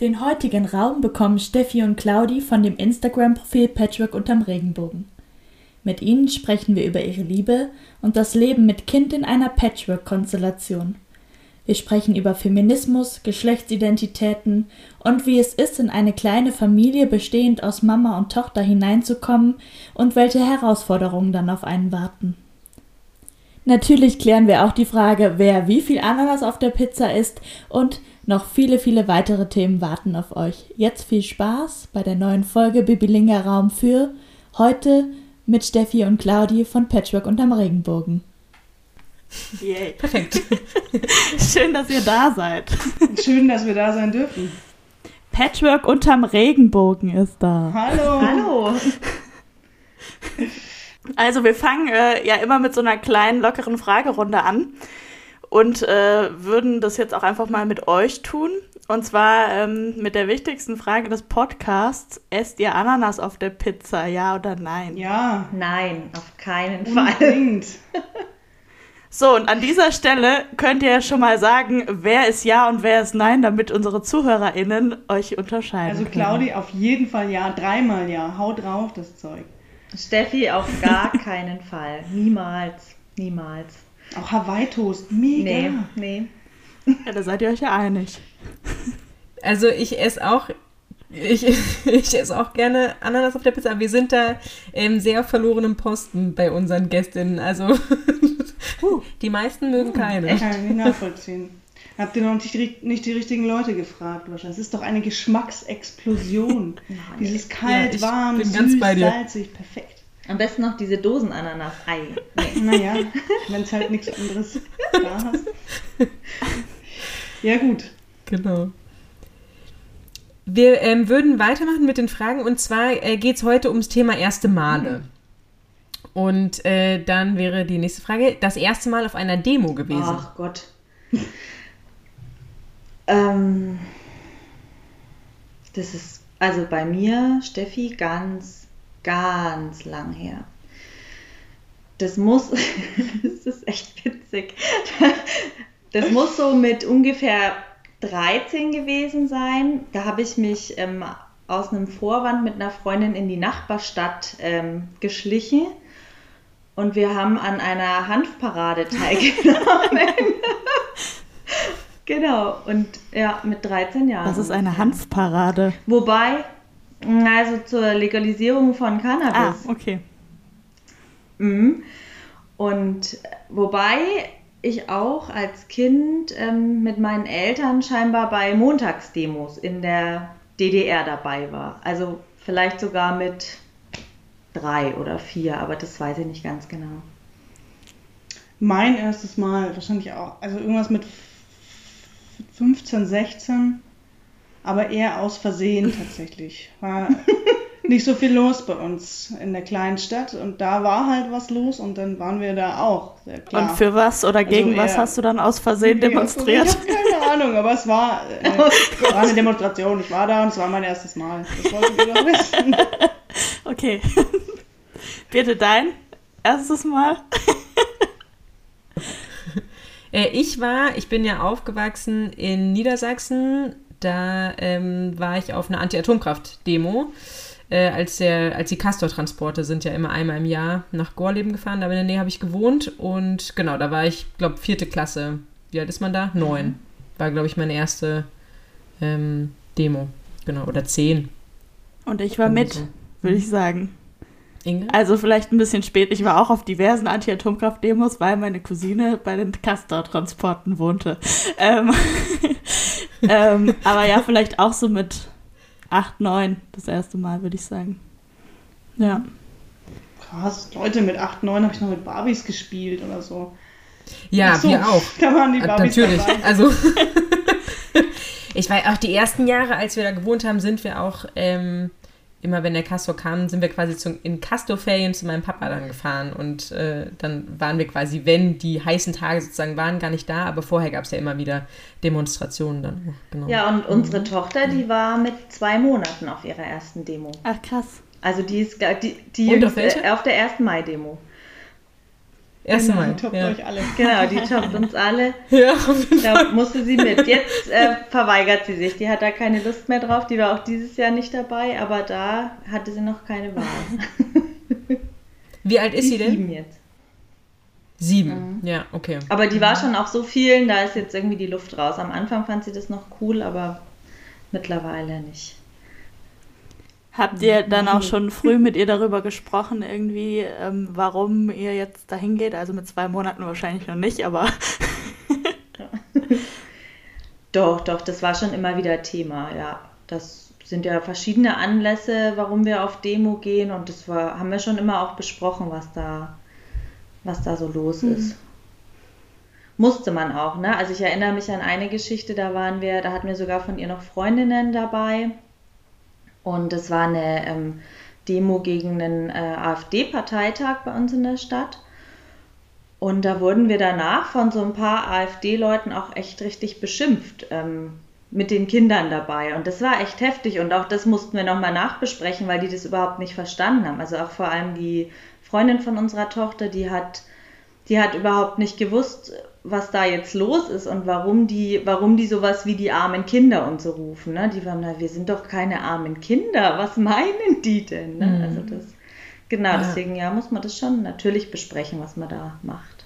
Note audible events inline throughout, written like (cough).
Den heutigen Raum bekommen Steffi und Claudi von dem Instagram-Profil Patchwork unterm Regenbogen. Mit ihnen sprechen wir über ihre Liebe und das Leben mit Kind in einer Patchwork-Konstellation. Wir sprechen über Feminismus, Geschlechtsidentitäten und wie es ist, in eine kleine Familie bestehend aus Mama und Tochter hineinzukommen und welche Herausforderungen dann auf einen warten. Natürlich klären wir auch die Frage, wer wie viel Ananas auf der Pizza isst und noch viele, viele weitere Themen warten auf euch. Jetzt viel Spaß bei der neuen Folge Bibilinga Raum für heute mit Steffi und Claudi von Patchwork unterm Regenbogen. Yay. Perfekt. (laughs) Schön, dass ihr da seid. Schön, dass wir da sein dürfen. Patchwork unterm Regenbogen ist da. Hallo. Hallo. Also wir fangen äh, ja immer mit so einer kleinen, lockeren Fragerunde an und äh, würden das jetzt auch einfach mal mit euch tun. Und zwar ähm, mit der wichtigsten Frage des Podcasts. Esst ihr Ananas auf der Pizza, ja oder nein? Ja. Nein, auf keinen Fall. (laughs) So, und an dieser Stelle könnt ihr ja schon mal sagen, wer ist ja und wer ist nein, damit unsere ZuhörerInnen euch unterscheiden. Also Claudi auf jeden Fall ja, dreimal ja. Hau drauf, das Zeug. Steffi auf gar (laughs) keinen Fall. Niemals. Niemals. Auch Hawaii-Toast, mega. Nee, nee. Ja, da seid ihr euch ja einig. Also ich esse auch, ich, ich esse auch gerne Ananas auf der Pizza, aber wir sind da ähm, sehr verlorenem Posten bei unseren Gästinnen. Also (laughs) uh, die meisten mögen keine. Ich kann ich nicht nachvollziehen. Habt ihr noch nicht, nicht die richtigen Leute gefragt wahrscheinlich? Es ist doch eine Geschmacksexplosion. (laughs) Dieses kalt, ja, warm, süß, salzig, perfekt. Am besten noch diese Dosenananas. Ei. Nee. (laughs) Naja, wenn es halt nichts anderes da hast. Ja, gut. Genau. Wir ähm, würden weitermachen mit den Fragen und zwar äh, geht es heute ums Thema erste Male. Und äh, dann wäre die nächste Frage: Das erste Mal auf einer Demo gewesen. Ach Gott. ähm, das ist also bei mir, Steffi, ganz ganz lang her. Das muss, (laughs) das ist echt witzig. Das muss so mit ungefähr 13 gewesen sein. Da habe ich mich ähm, aus einem Vorwand mit einer Freundin in die Nachbarstadt ähm, geschlichen und wir haben an einer Hanfparade teilgenommen. (laughs) genau, und ja, mit 13 Jahren. Das ist eine Hanfparade. Wobei, also zur Legalisierung von Cannabis. Ah, okay. Mhm. Und wobei ich auch als Kind ähm, mit meinen Eltern scheinbar bei Montagsdemos in der DDR dabei war. Also vielleicht sogar mit drei oder vier, aber das weiß ich nicht ganz genau. Mein erstes Mal wahrscheinlich auch, also irgendwas mit 15, 16 aber eher aus Versehen (laughs) tatsächlich. War nicht so viel los bei uns in der kleinen Stadt und da war halt was los und dann waren wir da auch. Sehr klar. Und für was oder also gegen also was hast du dann aus Versehen (laughs) demonstriert? Ich (laughs) habe keine Ahnung, aber es war, äh, war eine Demonstration. Ich war da und es war mein erstes Mal. Das wollten wir doch wissen. Okay. Bitte dein erstes Mal. Äh, ich war, ich bin ja aufgewachsen in Niedersachsen da ähm, war ich auf einer Anti-Atomkraft-Demo. Äh, als, der, als die Castor-Transporte sind ja immer einmal im Jahr nach Gorleben gefahren. Da in der Nähe habe ich gewohnt. Und genau, da war ich, glaube vierte Klasse. Wie alt ist man da? Neun. War, glaube ich, meine erste ähm, Demo. Genau, oder zehn. Und ich war mit, so. würde ich sagen. Inge? Also vielleicht ein bisschen spät. Ich war auch auf diversen Anti-Atomkraft-Demos, weil meine Cousine bei den Castor-Transporten wohnte. Ähm, (laughs) ähm, aber ja, vielleicht auch so mit 8, 9 das erste Mal, würde ich sagen. Ja. Krass, Leute, mit 8, 9 habe ich noch mit Barbies gespielt oder so. Ja, so, wir auch. (laughs) Da waren die Barbies Natürlich, dabei. also (laughs) Ich weiß auch die ersten Jahre, als wir da gewohnt haben, sind wir auch ähm, immer, wenn der Castor kam, sind wir quasi zum, in Castor-Ferien zu meinem Papa dann gefahren und äh, dann waren wir quasi, wenn die heißen Tage sozusagen waren, gar nicht da, aber vorher gab es ja immer wieder Demonstrationen dann. Genau. Ja, und unsere mhm. Tochter, die war mit zwei Monaten auf ihrer ersten Demo. Ach krass. Also die ist die, die jüngste, auf, auf der ersten Mai-Demo. Erste genau, Mal. Die toppt ja. euch alle. Genau, die toppt uns alle. (laughs) ja, da musste sie mit. Jetzt äh, verweigert sie sich. Die hat da keine Lust mehr drauf. Die war auch dieses Jahr nicht dabei, aber da hatte sie noch keine Wahl. Wie alt ist die sie denn? Sieben jetzt. Sieben, mhm. ja, okay. Aber die war schon auf so vielen, da ist jetzt irgendwie die Luft raus. Am Anfang fand sie das noch cool, aber mittlerweile nicht. Habt ihr dann auch schon früh mit ihr darüber gesprochen, irgendwie, ähm, warum ihr jetzt dahin geht? Also mit zwei Monaten wahrscheinlich noch nicht, aber. (laughs) doch, doch, das war schon immer wieder Thema, ja. Das sind ja verschiedene Anlässe, warum wir auf Demo gehen und das war, haben wir schon immer auch besprochen, was da, was da so los mhm. ist. Musste man auch, ne? Also ich erinnere mich an eine Geschichte, da waren wir, da hatten wir sogar von ihr noch Freundinnen dabei und es war eine ähm, Demo gegen einen äh, AfD-Parteitag bei uns in der Stadt. Und da wurden wir danach von so ein paar AfD-Leuten auch echt richtig beschimpft ähm, mit den Kindern dabei. Und das war echt heftig. Und auch das mussten wir nochmal nachbesprechen, weil die das überhaupt nicht verstanden haben. Also auch vor allem die Freundin von unserer Tochter, die hat, die hat überhaupt nicht gewusst, was da jetzt los ist und warum die, warum die sowas wie die armen Kinder und so rufen. Ne? Die waren, na, wir sind doch keine armen Kinder, was meinen die denn? Ne? Mhm. Also das, genau, ja. deswegen ja, muss man das schon natürlich besprechen, was man da macht.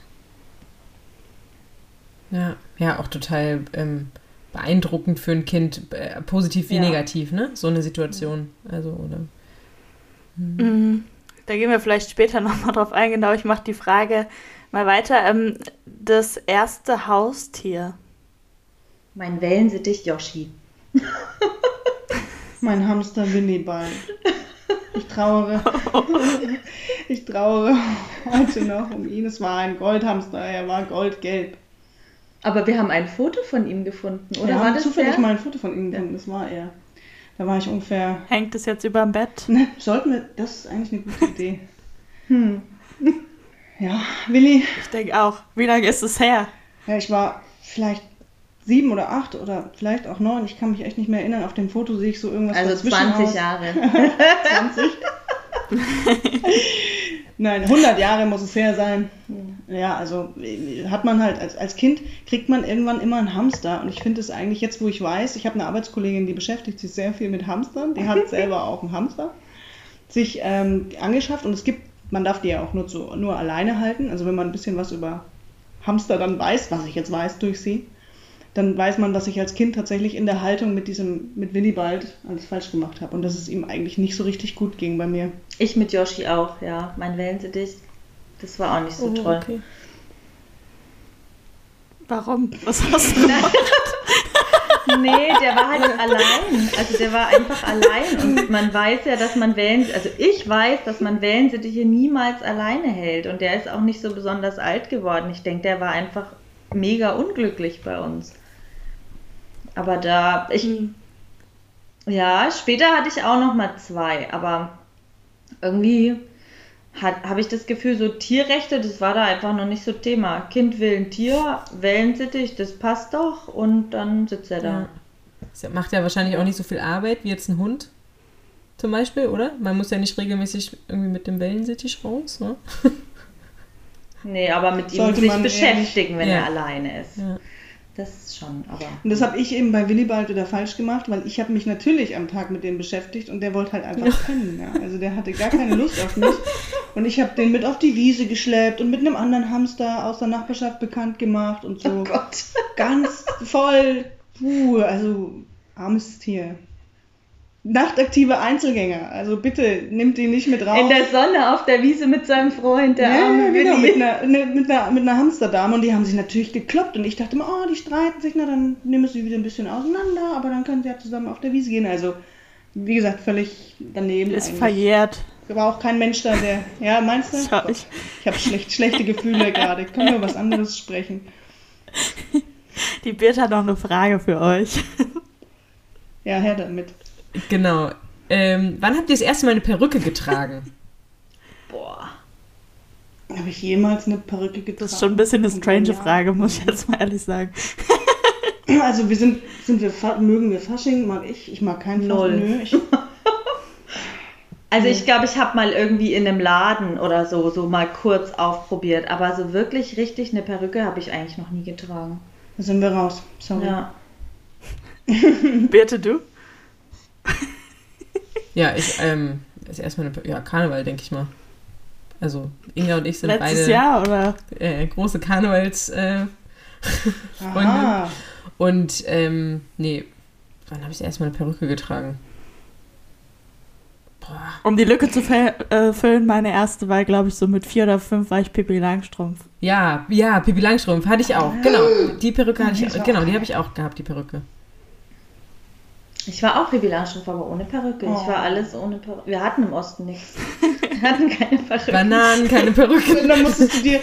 Ja, ja, auch total ähm, beeindruckend für ein Kind, äh, positiv wie ja. negativ, ne? So eine Situation. Also, oder. Mhm. mhm. Da gehen wir vielleicht später (laughs) nochmal drauf ein. Genau, ich mache die Frage mal weiter. Ähm, das erste Haustier. Mein Wellensittich Yoshi. (laughs) mein Hamster Willibald. Ich trauere. (laughs) ich trauere heute noch um ihn. Es war ein Goldhamster, er war goldgelb. Aber wir haben ein Foto von ihm gefunden, oder? Wir war haben zufällig der? mal ein Foto von ihm gefunden, das war er. Da war ich ungefähr. Hängt es jetzt über dem Bett? Ne, sollten wir. Das ist eigentlich eine gute Idee. Hm. (laughs) Ja, Willi. Ich denke auch. Wie lange ist es her? Ja, ich war vielleicht sieben oder acht oder vielleicht auch neun. Ich kann mich echt nicht mehr erinnern. Auf dem Foto sehe ich so irgendwas Also 20 aus. Jahre. (laughs) 20? Nein, 100 Jahre muss es her sein. Ja, also hat man halt, als, als Kind kriegt man irgendwann immer einen Hamster. Und ich finde es eigentlich jetzt, wo ich weiß, ich habe eine Arbeitskollegin, die beschäftigt sich sehr viel mit Hamstern. Die hat (laughs) selber auch einen Hamster sich ähm, angeschafft. Und es gibt man darf die ja auch nur, zu, nur alleine halten. Also wenn man ein bisschen was über Hamster dann weiß, was ich jetzt weiß durch sie, dann weiß man, dass ich als Kind tatsächlich in der Haltung mit diesem, mit Willibald alles falsch gemacht habe und dass es ihm eigentlich nicht so richtig gut ging bei mir. Ich mit Yoshi auch, ja. Mein Wellensittich, das war auch nicht so oh, toll. Okay. Warum? Was hast du (laughs) gemacht? (laughs) Nee, der war halt allein. Also der war einfach allein. Und man weiß ja, dass man Wellen, also ich weiß, dass man Wellensittiche niemals alleine hält. Und der ist auch nicht so besonders alt geworden. Ich denke, der war einfach mega unglücklich bei uns. Aber da, ich, hm. ja, später hatte ich auch noch mal zwei, aber irgendwie habe ich das Gefühl, so Tierrechte, das war da einfach noch nicht so Thema. Kind will ein Tier, Wellensittich, das passt doch und dann sitzt er da. Ja. Das macht ja wahrscheinlich auch nicht so viel Arbeit wie jetzt ein Hund zum Beispiel, oder? Man muss ja nicht regelmäßig irgendwie mit dem Wellensittich raus, ne? Nee, aber mit Sollte ihm sich beschäftigen, wenn ja. er alleine ist. Ja. Das schon, aber. Und das habe ich eben bei Willibald wieder falsch gemacht, weil ich habe mich natürlich am Tag mit dem beschäftigt und der wollte halt einfach (laughs) pennen. Ja. Also der hatte gar keine Lust auf mich. Und ich habe den mit auf die Wiese geschleppt und mit einem anderen Hamster aus der Nachbarschaft bekannt gemacht und so. Oh Gott. Ganz voll. Puh, also armes Tier nachtaktive Einzelgänger. Also bitte nimmt ihn nicht mit raus. In der Sonne auf der Wiese mit seinem Freund, der ja, arme genau, mit einer, ne, mit, einer, mit einer Hamsterdame und die haben sich natürlich gekloppt und ich dachte immer, oh, die streiten sich, na dann nehmen sie wieder ein bisschen auseinander, aber dann können sie ja zusammen auf der Wiese gehen. Also, wie gesagt, völlig daneben. Ist eigentlich. verjährt. War auch kein Mensch da, der. Ja, meinst du? Sorry. Ich, ich habe schlecht, schlechte Gefühle gerade. Können wir über was anderes sprechen? Die Birte hat noch eine Frage für euch. Ja, her damit. Genau. Ähm, wann habt ihr das erste Mal eine Perücke getragen? (laughs) Boah. Habe ich jemals eine Perücke getragen? Das ist schon ein bisschen eine strange Frage, muss ich jetzt mal ehrlich sagen. (laughs) Also wir sind, sind wir, mögen wir Fasching? Mag ich? Ich mag keinen Null. Fasching. Nö, ich, (laughs) also ich glaube, ich habe mal irgendwie in einem Laden oder so, so mal kurz aufprobiert. Aber so wirklich richtig eine Perücke habe ich eigentlich noch nie getragen. Da sind wir raus. Sorry. Ja. Birte, du? (laughs) Ja, ich, ähm, ist erstmal eine, ja, Karneval, denke ich mal. Also, Inga und ich sind Letztes beide Jahr, oder? Äh, große Karnevals, äh, (laughs) Freunde. Und, ähm, nee, wann habe ich das erste Mal eine Perücke getragen? Boah. Um die Lücke zu äh, füllen, meine erste war, glaube ich, so mit vier oder fünf war ich Pippi Langstrumpf. Ja, ja, Pippi Langstrumpf hatte ich auch. Genau, die Perücke hatte ich, auch- genau, die habe ich auch gehabt, die Perücke. Ich war auch Pippi Langstrumpf, aber ohne Perücke. Ich Oh. war alles ohne Perücke. Wir hatten im Osten nichts. Wir hatten keine Perücke. Bananen, keine Perücke. Wenn, dann musstest du dir,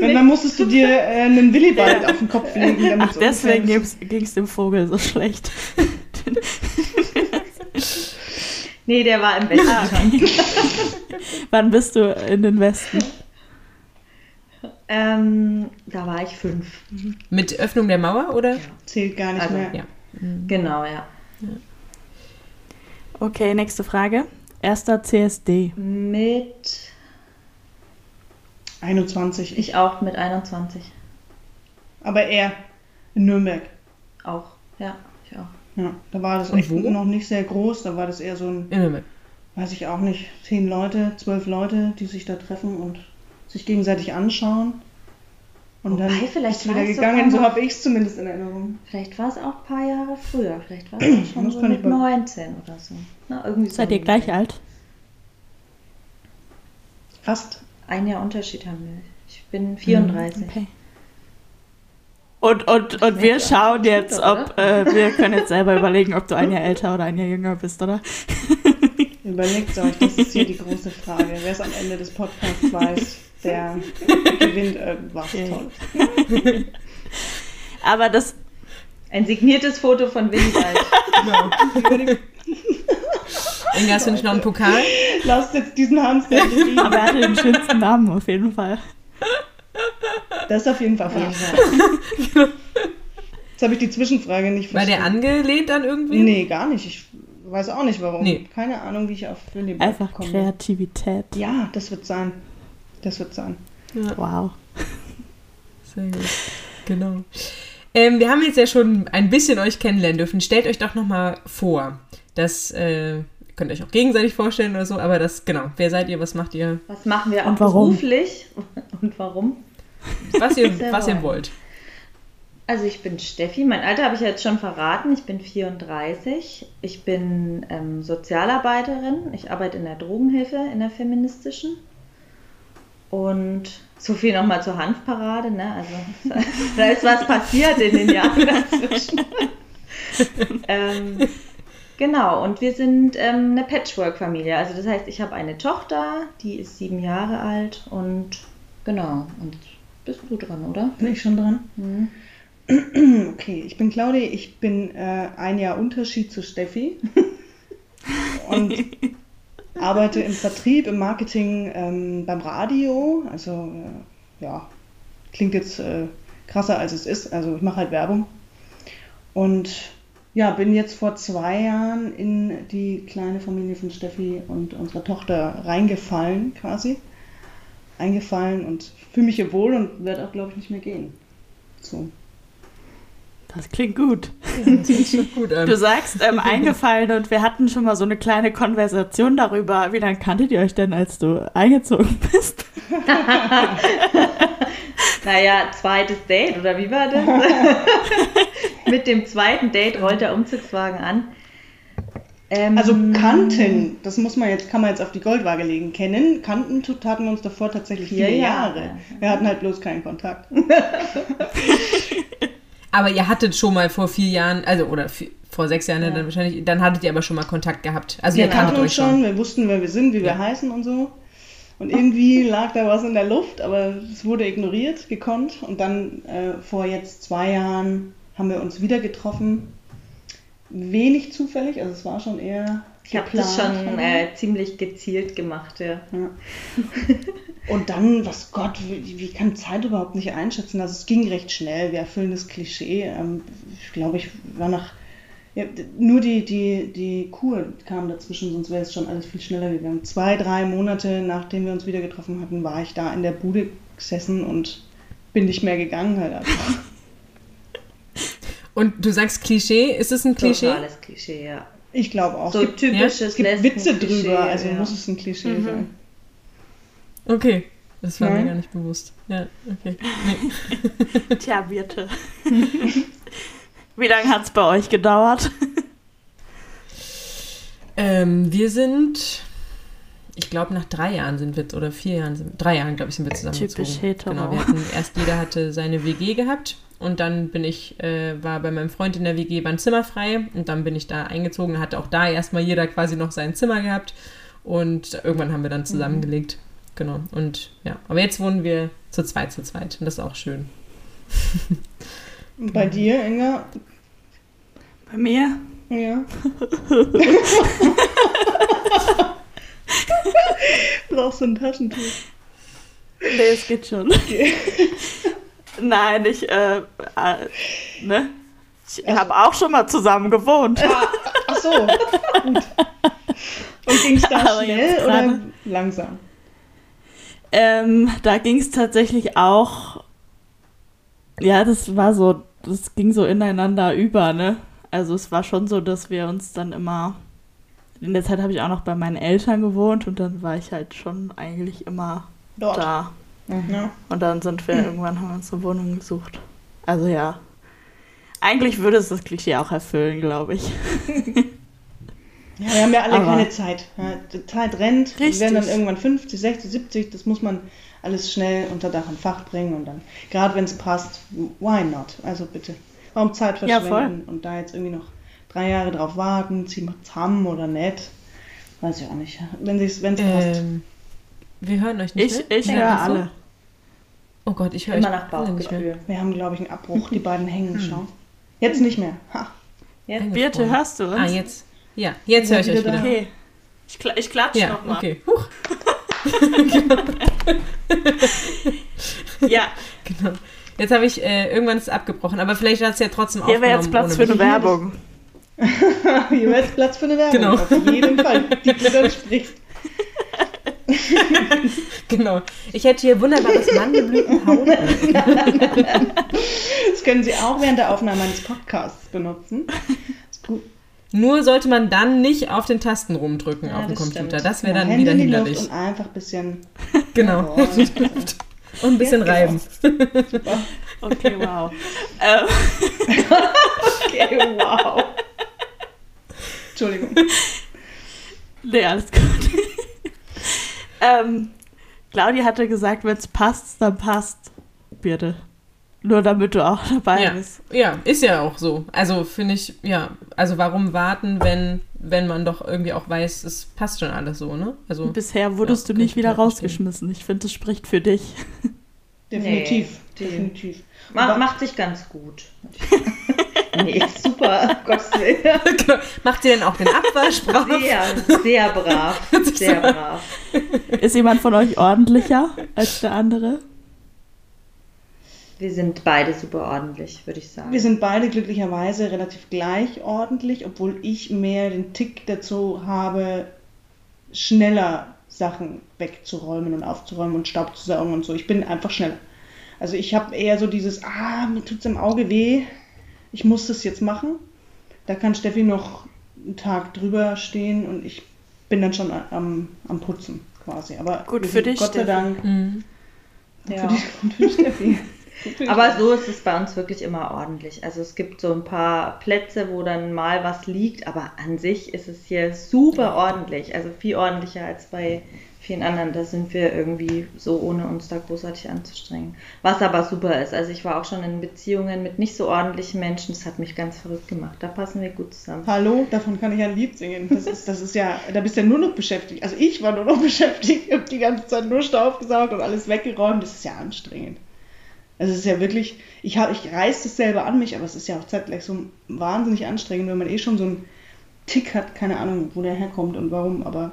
wenn, dann musstest du dir äh, einen Willibald auf den Kopf legen. damit Ach, es deswegen ging es dem Vogel so schlecht. Nee, der war im Westen. (laughs) Wann bist du in den Westen? Ähm, da war ich fünf. Mit Öffnung der Mauer, oder? Zählt gar nicht Also, mehr. Ja. Genau, ja. Okay, nächste Frage. Erster CSD. Mit, 21. Ich, ich auch mit 21. aber er in Nürnberg. Auch, ja, ich auch. Ja, da war das Und echt wo? noch nicht sehr groß. Da war das eher so ein, In Nürnberg. weiß ich auch nicht, zehn Leute, zwölf Leute, die sich da treffen und sich gegenseitig anschauen. Und Wobei, dann vielleicht ist wieder gegangen. So habe ich es zumindest in Erinnerung. Vielleicht war es auch ein paar Jahre früher. Vielleicht war es (clears throat) auch schon so mit be- 19 oder so. Na, irgendwie so Seid ihr ungefähr. gleich alt? Fast. Ein Jahr Unterschied haben wir. Ich bin 34. Okay. Und, und, und wir schauen jetzt, ob äh, wir können jetzt selber überlegen, ob du ein Jahr älter oder ein Jahr jünger bist, oder? Überlegt euch, das ist hier die große Frage. Wer es am Ende des Podcasts weiß, der (laughs) gewinnt irgendwas Okay. Tolles. (laughs) Aber das, Ein signiertes Foto von Willibald. Inga, hast du nicht noch einen Pokal? Lasst jetzt diesen Hamster (laughs) liegen. aber er hatte den schönsten Namen auf jeden Fall. Das ist auf jeden Fall falsch. Jetzt habe ich die Zwischenfrage nicht War der verstanden. angelehnt an irgendwie? Nee, gar nicht. Ich weiß auch nicht warum. Nee. Keine Ahnung, wie ich auf Willibald Einfach gekommen Kreativität. Ja, das wird sein. Das wird sein. Wow. Sehr gut. Genau. Ähm, wir haben jetzt ja schon ein bisschen euch kennenlernen dürfen. Stellt euch doch nochmal vor. Das äh, könnt ihr euch auch gegenseitig vorstellen oder so, aber das, genau. Wer seid ihr? Was macht ihr? Was machen wir Und warum? beruflich? Und warum? Was ihr, (laughs) was ihr wollt. Also ich bin Steffi, mein Alter habe ich ja jetzt schon verraten, ich bin 34, ich bin ähm, Sozialarbeiterin, ich arbeite in der Drogenhilfe, in der feministischen und so viel nochmal zur Hanfparade, ne? also (laughs) da ist was passiert in den Jahren dazwischen. (laughs) ähm, genau, und wir sind ähm, eine Patchwork-Familie, also das heißt, ich habe eine Tochter, die ist sieben Jahre alt und genau, und bist du dran, oder? Bin ich schon dran? Mhm. (clears throat) Okay, ich bin Claudia, ich bin äh, ein Jahr Unterschied zu Steffi (laughs) und arbeite im Vertrieb, im Marketing ähm, beim Radio. Also äh, ja, klingt jetzt äh, krasser als es ist. Also ich mache halt Werbung. Und ja, bin jetzt vor zwei Jahren in die kleine Familie von Steffi und unserer Tochter reingefallen quasi. Eingefallen und fühle mich hier wohl und werde auch, glaube ich, nicht mehr gehen. So. Das klingt gut. Gut an. Du sagst ähm, (laughs) eingefallen und wir hatten schon mal so eine kleine Konversation darüber. Wie lange kanntet ihr euch denn, als du eingezogen bist? (laughs) Naja, zweites Date, oder wie war das? (laughs) Mit dem zweiten Date rollt der Umzugswagen an. Ähm, Also kannten, das muss man jetzt, kann man jetzt auf die Goldwaage legen. Kennen, kannten taten wir uns davor tatsächlich Vier vier Jahre. Jahre. Wir hatten halt bloß keinen Kontakt. Aber ihr hattet schon mal vor vier Jahren, also oder vi- vor sechs Jahren Ja. dann wahrscheinlich, dann hattet ihr aber schon mal Kontakt gehabt. Also Wir ihr kanntet kannten euch uns schon. schon, wir wussten, wer wir sind, wie wir Ja. heißen und so. Und irgendwie (laughs) lag da was in der Luft, aber es wurde ignoriert, gekonnt. Und dann äh, vor jetzt zwei Jahren haben wir uns wieder getroffen. wenig zufällig, also es war schon eher. Ich habe das schon äh, ziemlich gezielt gemacht, ja. ja. (laughs) Und dann, was Gott, wie, wie, kann Zeit überhaupt nicht einschätzen? Also es ging recht schnell, wir erfüllen das Klischee. Ähm, ich glaube, ich war nach. Ja, nur die, die, die Kur kam dazwischen, sonst wäre es schon alles viel schneller gegangen. Zwei, drei Monate nachdem wir uns wieder getroffen hatten, war ich da in der Bude gesessen und bin nicht mehr gegangen halt einfach. (laughs) Und du sagst Klischee, ist es ein Klischee? Totales Klischee, ja. Ich glaube auch. So typisches ja? Es gibt Witze drüber, also ja. muss es ein Klischee mhm. sein. Okay, das war Nein. mir gar nicht bewusst. Ja, okay. Nee. (laughs) Tja, Birte. Wie lange hat es bei euch gedauert? Ähm, wir sind, ich glaube, nach drei Jahren sind wir, oder vier Jahren, sind, drei Jahren, glaube ich, sind wir zusammengezogen. Typisch hetero. Genau, wir hatten, erst jeder hatte seine WG gehabt und dann bin ich, äh, war bei meinem Freund in der WG, war ein Zimmer frei und dann bin ich da eingezogen, hatte auch da erstmal jeder quasi noch sein Zimmer gehabt und irgendwann haben wir dann zusammengelegt. Mhm. Genau, und ja, aber jetzt wohnen wir zu zweit, zu zweit und das ist auch schön. Bei dir, Inga? Bei mir? Ja. (laughs) Brauchst du ein Taschentuch? Nee, es geht schon. Okay. Nein, ich, äh, äh ne? Ich also. habe auch schon mal zusammen gewohnt. Ah, ach so, gut. Und ging es da Aber schnell oder langsam? Ähm, da ging es tatsächlich auch, ja, das war so, das ging so ineinander über, ne? Also es war schon so, dass wir uns dann immer, in der Zeit habe ich auch noch bei meinen Eltern gewohnt und dann war ich halt schon eigentlich immer Dort. da. Mhm. Und dann sind wir irgendwann, haben wir uns eine Wohnung gesucht. Also ja. Eigentlich würde es das Klischee auch erfüllen, glaube ich. (laughs) Ja, wir haben ja alle Aber keine Zeit. Ja, die Zeit rennt. Richtig. Wir werden dann irgendwann 50, 60, 70. Das muss man alles schnell unter Dach und Fach bringen. Und dann, gerade wenn es passt, why not? Also bitte. Warum Zeit verschwenden ja, und da jetzt irgendwie noch drei Jahre drauf warten, ziehen wir zusammen oder nicht? Weiß ich auch nicht. Wenn es ähm, passt. Wir hören euch nicht. Ich, ich höre alle. Oh Gott, ich höre Immer nach Bauchgefühl. Wir haben, glaube ich, einen Abbruch. Die (laughs) beiden hängen. Hm. Schau. Jetzt nicht mehr. Ha. Jetzt. Birte, hörst du uns? Ah, jetzt. Ja, jetzt höre ich euch wieder. Okay. Ich, kl ich klatsche ja, nochmal. Okay. Huch. ja. (laughs) Genau. Jetzt habe ich äh, irgendwann ist abgebrochen, aber vielleicht hat es ja trotzdem Hier wäre jetzt Platz für eine Werbung. (laughs) Hier wäre jetzt Platz für eine Werbung. Genau. Auf jeden Fall, die du dann sprichst. genau. Ich hätte hier wunderbares Mandelblütenpowder. das können Sie auch während der Aufnahme eines Podcasts benutzen. Nur sollte man dann nicht auf den Tasten rumdrücken ja, auf dem Computer. Stimmt. Das wäre dann ja, wieder hinderlich. Und einfach ein bisschen. (laughs) Genau. (laughs) und ein bisschen ja, reiben. okay, wow. (laughs) okay, wow. Entschuldigung. Nee, alles gut. ähm, Claudia hatte gesagt, wenn es passt, dann passt. Bitte. Nur damit du auch dabei ja. bist. Ja, ist ja auch so. Also finde ich, ja, also warum warten, wenn, wenn man doch irgendwie auch weiß, es passt schon alles so, ne? Also, Bisher wurdest ja, du nicht wieder rausgeschmissen. Ich finde, das spricht für dich. (laughs) Definitiv. Nee, definitiv. Macht, macht sich ganz gut. (laughs) nee, super, (laughs) Gottes. Genau. Macht ihr denn auch den Abwasch brav? Sehr, sehr brav. Sehr brav. Ist jemand von euch ordentlicher als der andere? Wir sind beide super ordentlich, würde ich sagen. Wir sind beide glücklicherweise relativ gleich ordentlich, obwohl ich mehr den Tick dazu habe, schneller Sachen wegzuräumen und aufzuräumen und Staub zu saugen und so. Ich bin einfach schneller. Also ich habe eher so dieses, ah, mir tut es im Auge weh, ich muss das jetzt machen. Da kann Steffi noch einen Tag drüber stehen und ich bin dann schon am, am Putzen quasi. Aber gut für dich, Gott sei Dank. Mhm. Ja. Für dich und für Steffi. (laughs) Aber so ist es bei uns wirklich immer ordentlich. Also es gibt so ein paar Plätze, wo dann mal was liegt, aber an sich ist es hier super ordentlich. Also viel ordentlicher als bei vielen anderen. Da sind wir irgendwie so, ohne uns da großartig anzustrengen. Was aber super ist. Also ich war auch schon in Beziehungen mit nicht so ordentlichen Menschen. Das hat mich ganz verrückt gemacht. Da passen wir gut zusammen. Hallo, davon kann ich ein Lied singen. Das ist, das ist ja, da bist du ja nur noch beschäftigt. Also ich war nur noch (laughs) beschäftigt, habe die ganze Zeit nur Staub gesaugt und alles weggeräumt. Das ist ja anstrengend. Also es ist ja wirklich, ich, hab, ich reiß das selber an mich, aber es ist ja auch zeitgleich so wahnsinnig anstrengend, wenn man eh schon so einen Tick hat, keine Ahnung, wo der herkommt und warum, aber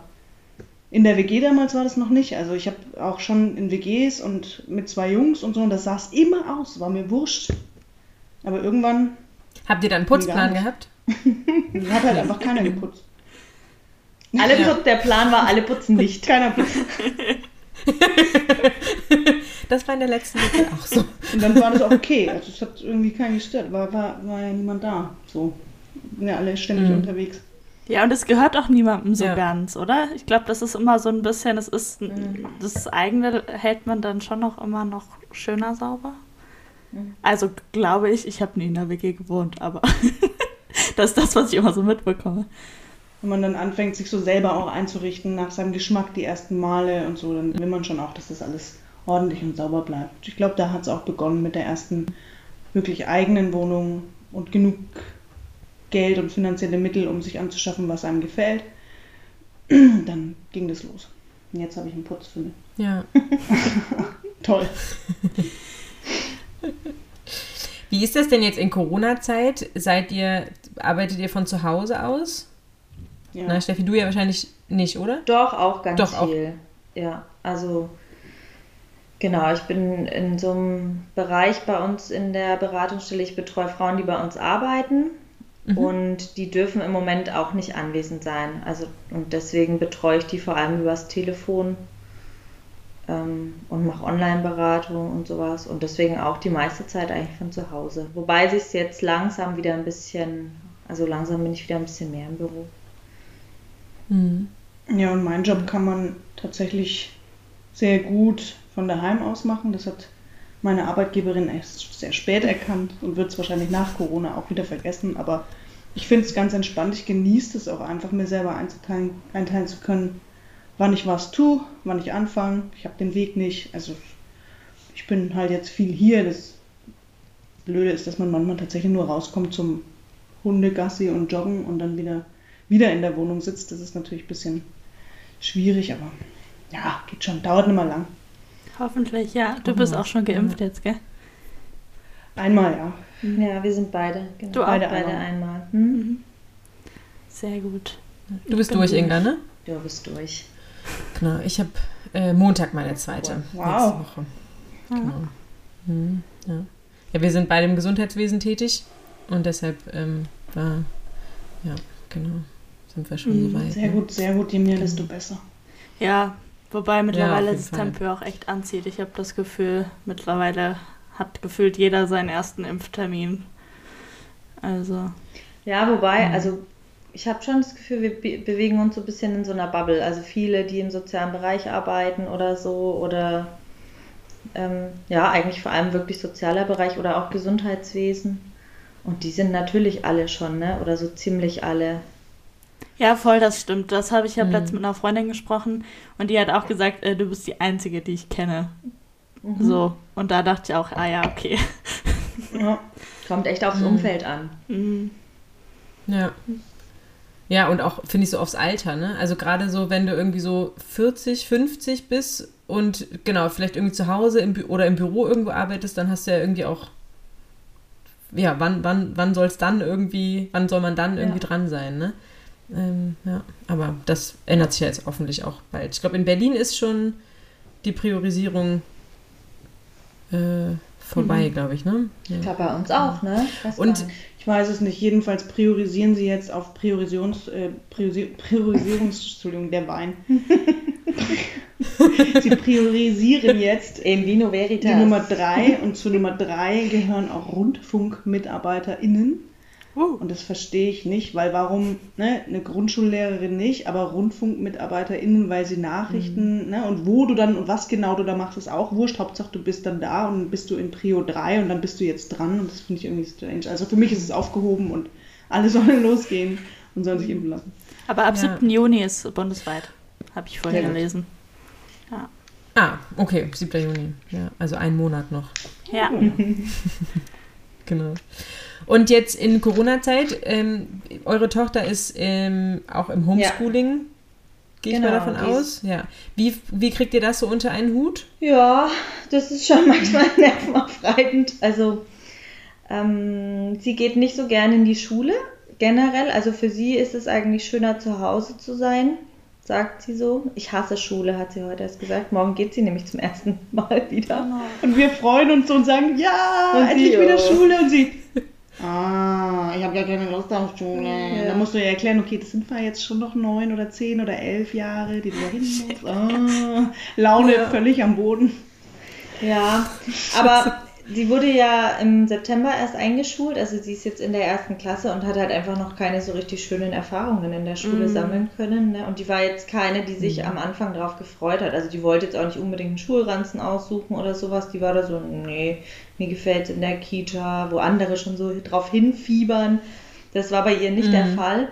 in der WG damals war das noch nicht. Also ich habe auch schon in WGs und mit zwei Jungs und so und das sah es immer aus, war mir wurscht. Aber irgendwann. Habt ihr dann einen Putzplan gehabt? Hat halt einfach keiner geputzt. Alle ja. der Plan war, alle putzen nicht. Keiner (laughs) putzt. (laughs) (laughs) das war in der letzten Woche auch so. Und dann war das auch okay. Also es hat irgendwie keinen gestört. War, war, war ja niemand da. So. Sind ja alle ständig mhm. unterwegs. Ja, und es gehört auch niemandem so ja. ganz, oder? Ich glaube, das ist immer so ein bisschen, es ist mhm. das eigene hält man dann schon noch immer noch schöner sauber. Mhm. Also glaube ich, ich habe nie in der WG gewohnt, aber (laughs) das ist das, was ich immer so mitbekomme. Wenn man dann anfängt, sich so selber auch einzurichten nach seinem Geschmack die ersten Male und so, dann will man schon auch, dass das alles ordentlich und sauber bleibt. Ich glaube, da hat es auch begonnen mit der ersten wirklich eigenen Wohnung und genug Geld und finanzielle Mittel, um sich anzuschaffen, was einem gefällt. (clears throat) Dann ging das los. Und jetzt habe ich einen Putz für mich. Ja. (laughs) Toll. Wie ist das denn jetzt in Corona-Zeit? Seid ihr, arbeitet ihr von zu Hause aus? Ja. Na, Steffi, du ja wahrscheinlich nicht, oder? Doch, auch ganz Doch, viel. Auch. Ja, also genau, ich bin in so einem Bereich bei uns in der Beratungsstelle. Ich betreue Frauen, die bei uns arbeiten. Mhm. Und die dürfen im Moment auch nicht anwesend sein. Also, und deswegen betreue ich die vor allem übers Telefon ähm, und mache Online-Beratung und sowas. Und deswegen auch die meiste Zeit eigentlich von zu Hause. Wobei sich es jetzt langsam wieder ein bisschen, also langsam bin ich wieder ein bisschen mehr im Büro. Mhm. Ja, und meinen Job kann man tatsächlich sehr gut von daheim aus machen. Das hat meine Arbeitgeberin erst sehr spät erkannt und wird es wahrscheinlich nach Corona auch wieder vergessen. Aber ich finde es ganz entspannt. Ich genieße es auch einfach, mir selber einzuteilen, einteilen zu können, wann ich was tue, wann ich anfange. Ich habe den Weg nicht. Also ich bin halt jetzt viel hier. Das Blöde ist, dass man manchmal tatsächlich nur rauskommt zum Hundegassi und Joggen und dann wieder, wieder in der Wohnung sitzt. Das ist natürlich ein bisschen schwierig, aber ja, geht schon. Dauert nicht mal lang. Hoffentlich, ja. Du bist auch schon geimpft jetzt, gell? Einmal, ja. Mhm. Ja, wir sind beide. Genau. Du beide auch beide einmal. einmal. Hm? Mhm. Sehr gut. Du bist durch, durch, Inga, ne? Du bist durch. Genau, ich habe äh, Montag meine zweite. Wow. Woche. Genau. Mhm, ja. ja, wir sind beide im Gesundheitswesen tätig und deshalb ähm, war, ja, genau, sind wir schon mhm, so weit. Sehr ne? gut, sehr gut, je mehr, desto besser. Ja, Wobei mittlerweile ja, das Tempo auch echt anzieht. Ich habe das Gefühl, mittlerweile hat gefühlt jeder seinen ersten Impftermin. Also. Ja, wobei, mhm. also ich habe schon das Gefühl, wir be bewegen uns so ein bisschen in so einer Bubble. Also viele, die im sozialen Bereich arbeiten oder so oder ähm, ja, eigentlich vor allem wirklich sozialer Bereich oder auch Gesundheitswesen. Und die sind natürlich alle schon, ne? Oder so ziemlich alle ja, voll, das stimmt. Das habe ich ja mhm. letztens mit einer Freundin gesprochen und die hat auch gesagt, äh, du bist die Einzige, die ich kenne. Mhm. So. Und da dachte ich auch, ah ja, okay. Ja. Kommt echt aufs mhm. Umfeld an. Mhm. Ja. Ja, und auch, finde ich, so aufs Alter, ne? Also gerade so, wenn du irgendwie so 40, 50 bist und genau, vielleicht irgendwie zu Hause im oder im Büro irgendwo arbeitest, dann hast du ja irgendwie auch, ja, wann, wann, wann soll es dann irgendwie, wann soll man dann irgendwie ja. dran sein, ne? Ähm, ja, aber das ändert sich ja jetzt hoffentlich auch bald. Ich glaube, in Berlin ist schon die Priorisierung äh, vorbei, mhm. glaube ich, ne? Ja. Ich glaube, bei uns auch, ne? Und ich weiß es nicht. Jedenfalls priorisieren sie jetzt auf Priorisions, äh, Priorisi (laughs) Priorisierungs... Entschuldigung, der Wein. (laughs) sie priorisieren jetzt in Vino Veritas. die Nummer drei und zu Nummer drei gehören auch RundfunkmitarbeiterInnen. Uh. Und das verstehe ich nicht, weil warum, ne, eine Grundschullehrerin nicht, aber RundfunkmitarbeiterInnen, weil sie Nachrichten, mhm. ne, und wo du dann und was genau du da machst, ist auch wurscht. Hauptsache du bist dann da und bist du in Prio 3 und dann bist du jetzt dran und das finde ich irgendwie strange. Also für mich ist es aufgehoben und alle sollen (laughs) losgehen und sollen sich impfen lassen. Aber ab ja. 7. Juni ist bundesweit, habe ich vorhin gelesen. Ja. Ah, okay, 7. Juni. Ja, also einen Monat noch. Ja. (laughs) genau. Und jetzt in Corona-Zeit, ähm, eure Tochter ist ähm, auch im Homeschooling Gehe genau, ich mal genau, davon aus? Ja. Wie, wie kriegt ihr das so unter einen Hut? Ja, das ist schon (laughs) manchmal nervenaufreibend. Also, ähm, sie geht nicht so gerne in die Schule generell. Also für sie ist es eigentlich schöner, zu Hause zu sein, sagt sie so. Ich hasse Schule, hat sie heute erst gesagt. Morgen geht sie nämlich zum ersten (laughs) Mal wieder. Genau. Und wir freuen uns und sagen, ja, und endlich wieder. Schule. Und sie, Ah, ich habe ja keine Lust auf Schule. Ja. Da musst du ja erklären, okay, das sind wir jetzt schon noch neun oder zehn oder elf Jahre, die du da hin musst. (laughs) Ah, Laune ja. völlig am Boden. Ja, aber (laughs) sie wurde ja im September erst eingeschult, also sie ist jetzt in der ersten Klasse und hat halt einfach noch keine so richtig schönen Erfahrungen in der Schule mm. sammeln können. Ne? Und die war jetzt keine, die sich mm. am Anfang darauf gefreut hat. Also die wollte jetzt auch nicht unbedingt einen Schulranzen aussuchen oder sowas. Die war da so, nee, mir gefällt es in der Kita, wo andere schon so drauf hinfiebern. Das war bei ihr nicht mm. der mhm. Fall.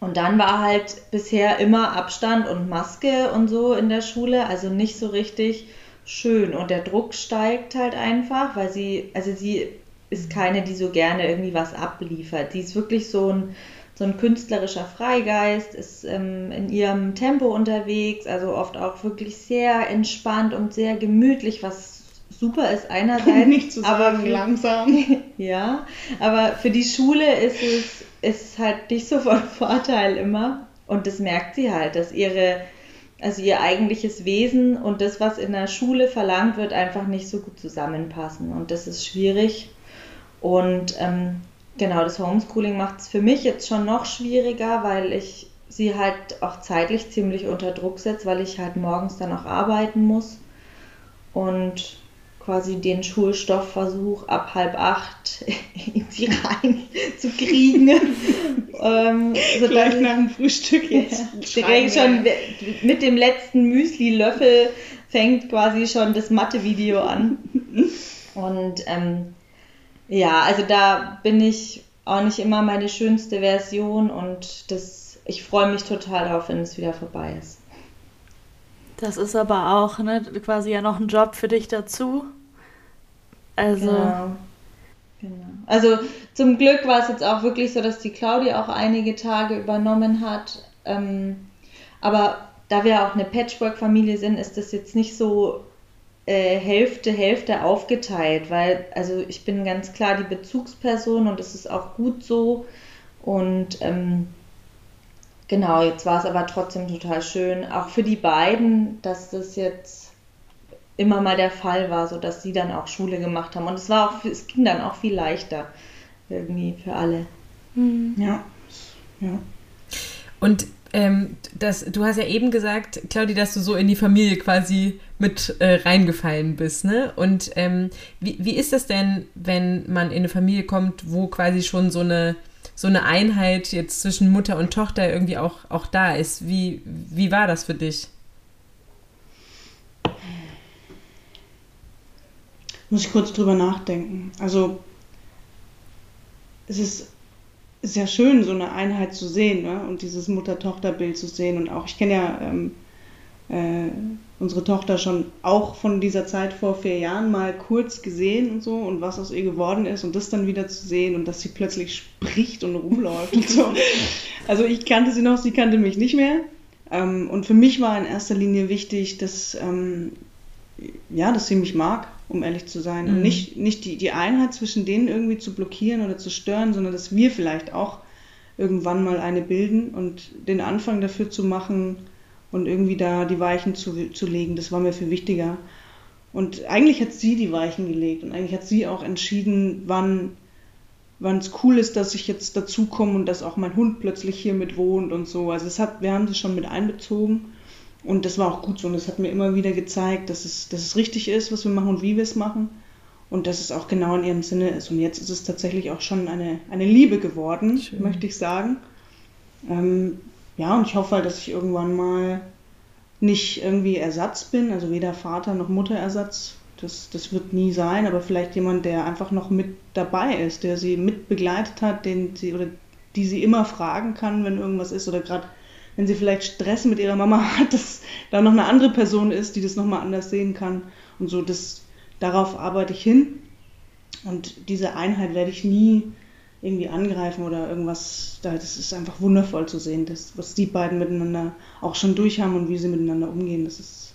Und dann war halt bisher immer Abstand und Maske und so in der Schule, also nicht so richtig schön und der Druck steigt halt einfach, weil sie, also sie ist keine, die so gerne irgendwie was abliefert. Sie ist wirklich so ein, so ein künstlerischer Freigeist, ist ähm, in ihrem Tempo unterwegs, also oft auch wirklich sehr entspannt und sehr gemütlich, was super ist einerseits. (laughs) Nicht zu sagen, aber langsam. (laughs) ja, aber für die Schule ist es ist halt nicht so von (laughs) Vorteil immer. Und das merkt sie halt, dass ihre also ihr eigentliches Wesen und das, was in der Schule verlangt wird, einfach nicht so gut zusammenpassen. Und das ist schwierig. Und ähm, genau, das Homeschooling macht es für mich jetzt schon noch schwieriger, weil ich sie halt auch zeitlich ziemlich unter Druck setze, weil ich halt morgens dann auch arbeiten muss. Und quasi den Schulstoffversuch ab halb acht (laughs) in sie rein zu kriegen. (laughs) ähm, Gleich nach dem Frühstück jetzt. Ja, direkt schon mit dem letzten Müsli-Löffel fängt quasi schon das Mathe-Video an. Und ähm, ja, also da bin ich auch nicht immer meine schönste Version und das, ich freue mich total darauf, wenn es wieder vorbei ist. Das ist aber auch ne, quasi ja noch ein Job für dich dazu. Also. Genau. genau. Also zum Glück war es jetzt auch wirklich so, dass die Claudia auch einige Tage übernommen hat. Ähm, aber da wir auch eine Patchwork-Familie sind, ist das jetzt nicht so äh, Hälfte, Hälfte aufgeteilt, weil also ich bin ganz klar die Bezugsperson und das ist auch gut so. Und ähm, Genau, jetzt war es aber trotzdem total schön, auch für die beiden, dass das jetzt immer mal der Fall war, so dass sie dann auch Schule gemacht haben. Und es war auch, es ging dann auch viel leichter irgendwie für alle. Mhm. Ja, ja. Und ähm, das, du hast ja eben gesagt, Claudi, dass du so in die Familie quasi mit äh, reingefallen bist, ne? Und ähm, wie, wie ist das denn, wenn man in eine Familie kommt, wo quasi schon so eine so eine Einheit jetzt zwischen Mutter und Tochter irgendwie auch, auch da ist. Wie, wie war das für dich? Muss ich kurz drüber nachdenken. Also es ist sehr schön, so eine Einheit zu sehen ne? und dieses Mutter-Tochter-Bild zu sehen. Und auch, ich kenne ja ähm, äh, unsere Tochter schon auch von dieser Zeit vor vier Jahren mal kurz gesehen und so und was aus ihr geworden ist und das dann wieder zu sehen und dass sie plötzlich spricht und rumläuft und so. (laughs) Also ich kannte sie noch, sie kannte mich nicht mehr. Ähm, und für mich war in erster Linie wichtig, dass, ähm, ja, dass sie mich mag, um ehrlich zu sein. Mhm. Und nicht, nicht die, die Einheit zwischen denen irgendwie zu blockieren oder zu stören, sondern dass wir vielleicht auch irgendwann mal eine bilden und den Anfang dafür zu machen, und irgendwie da die Weichen zu, zu legen. Das war mir viel wichtiger. Und eigentlich hat sie die Weichen gelegt und eigentlich hat sie auch entschieden, wann wann es cool ist, dass ich jetzt dazukomme und dass auch mein Hund plötzlich hier mit wohnt und so. Also es hat, wir haben sie schon mit einbezogen und das war auch gut so und es hat mir immer wieder gezeigt, dass es, dass es richtig ist, was wir machen und wie wir es machen und dass es auch genau in ihrem Sinne ist. Und jetzt ist es tatsächlich auch schon eine, eine Liebe geworden, Schön. möchte ich sagen. Ähm, ja, und ich hoffe halt, dass ich irgendwann mal nicht irgendwie Ersatz bin, also weder Vater noch Mutterersatz. Das, das wird nie sein, aber vielleicht jemand, der einfach noch mit dabei ist, der sie mit begleitet hat, den sie oder die sie immer fragen kann, wenn irgendwas ist oder gerade wenn sie vielleicht Stress mit ihrer Mama (laughs) hat, dass da noch eine andere Person ist, die das nochmal anders sehen kann und so. Das, darauf arbeite ich hin und diese Einheit werde ich nie irgendwie angreifen oder irgendwas. Das ist einfach wundervoll zu sehen, das, was die beiden miteinander auch schon durch haben und wie sie miteinander umgehen. Das ist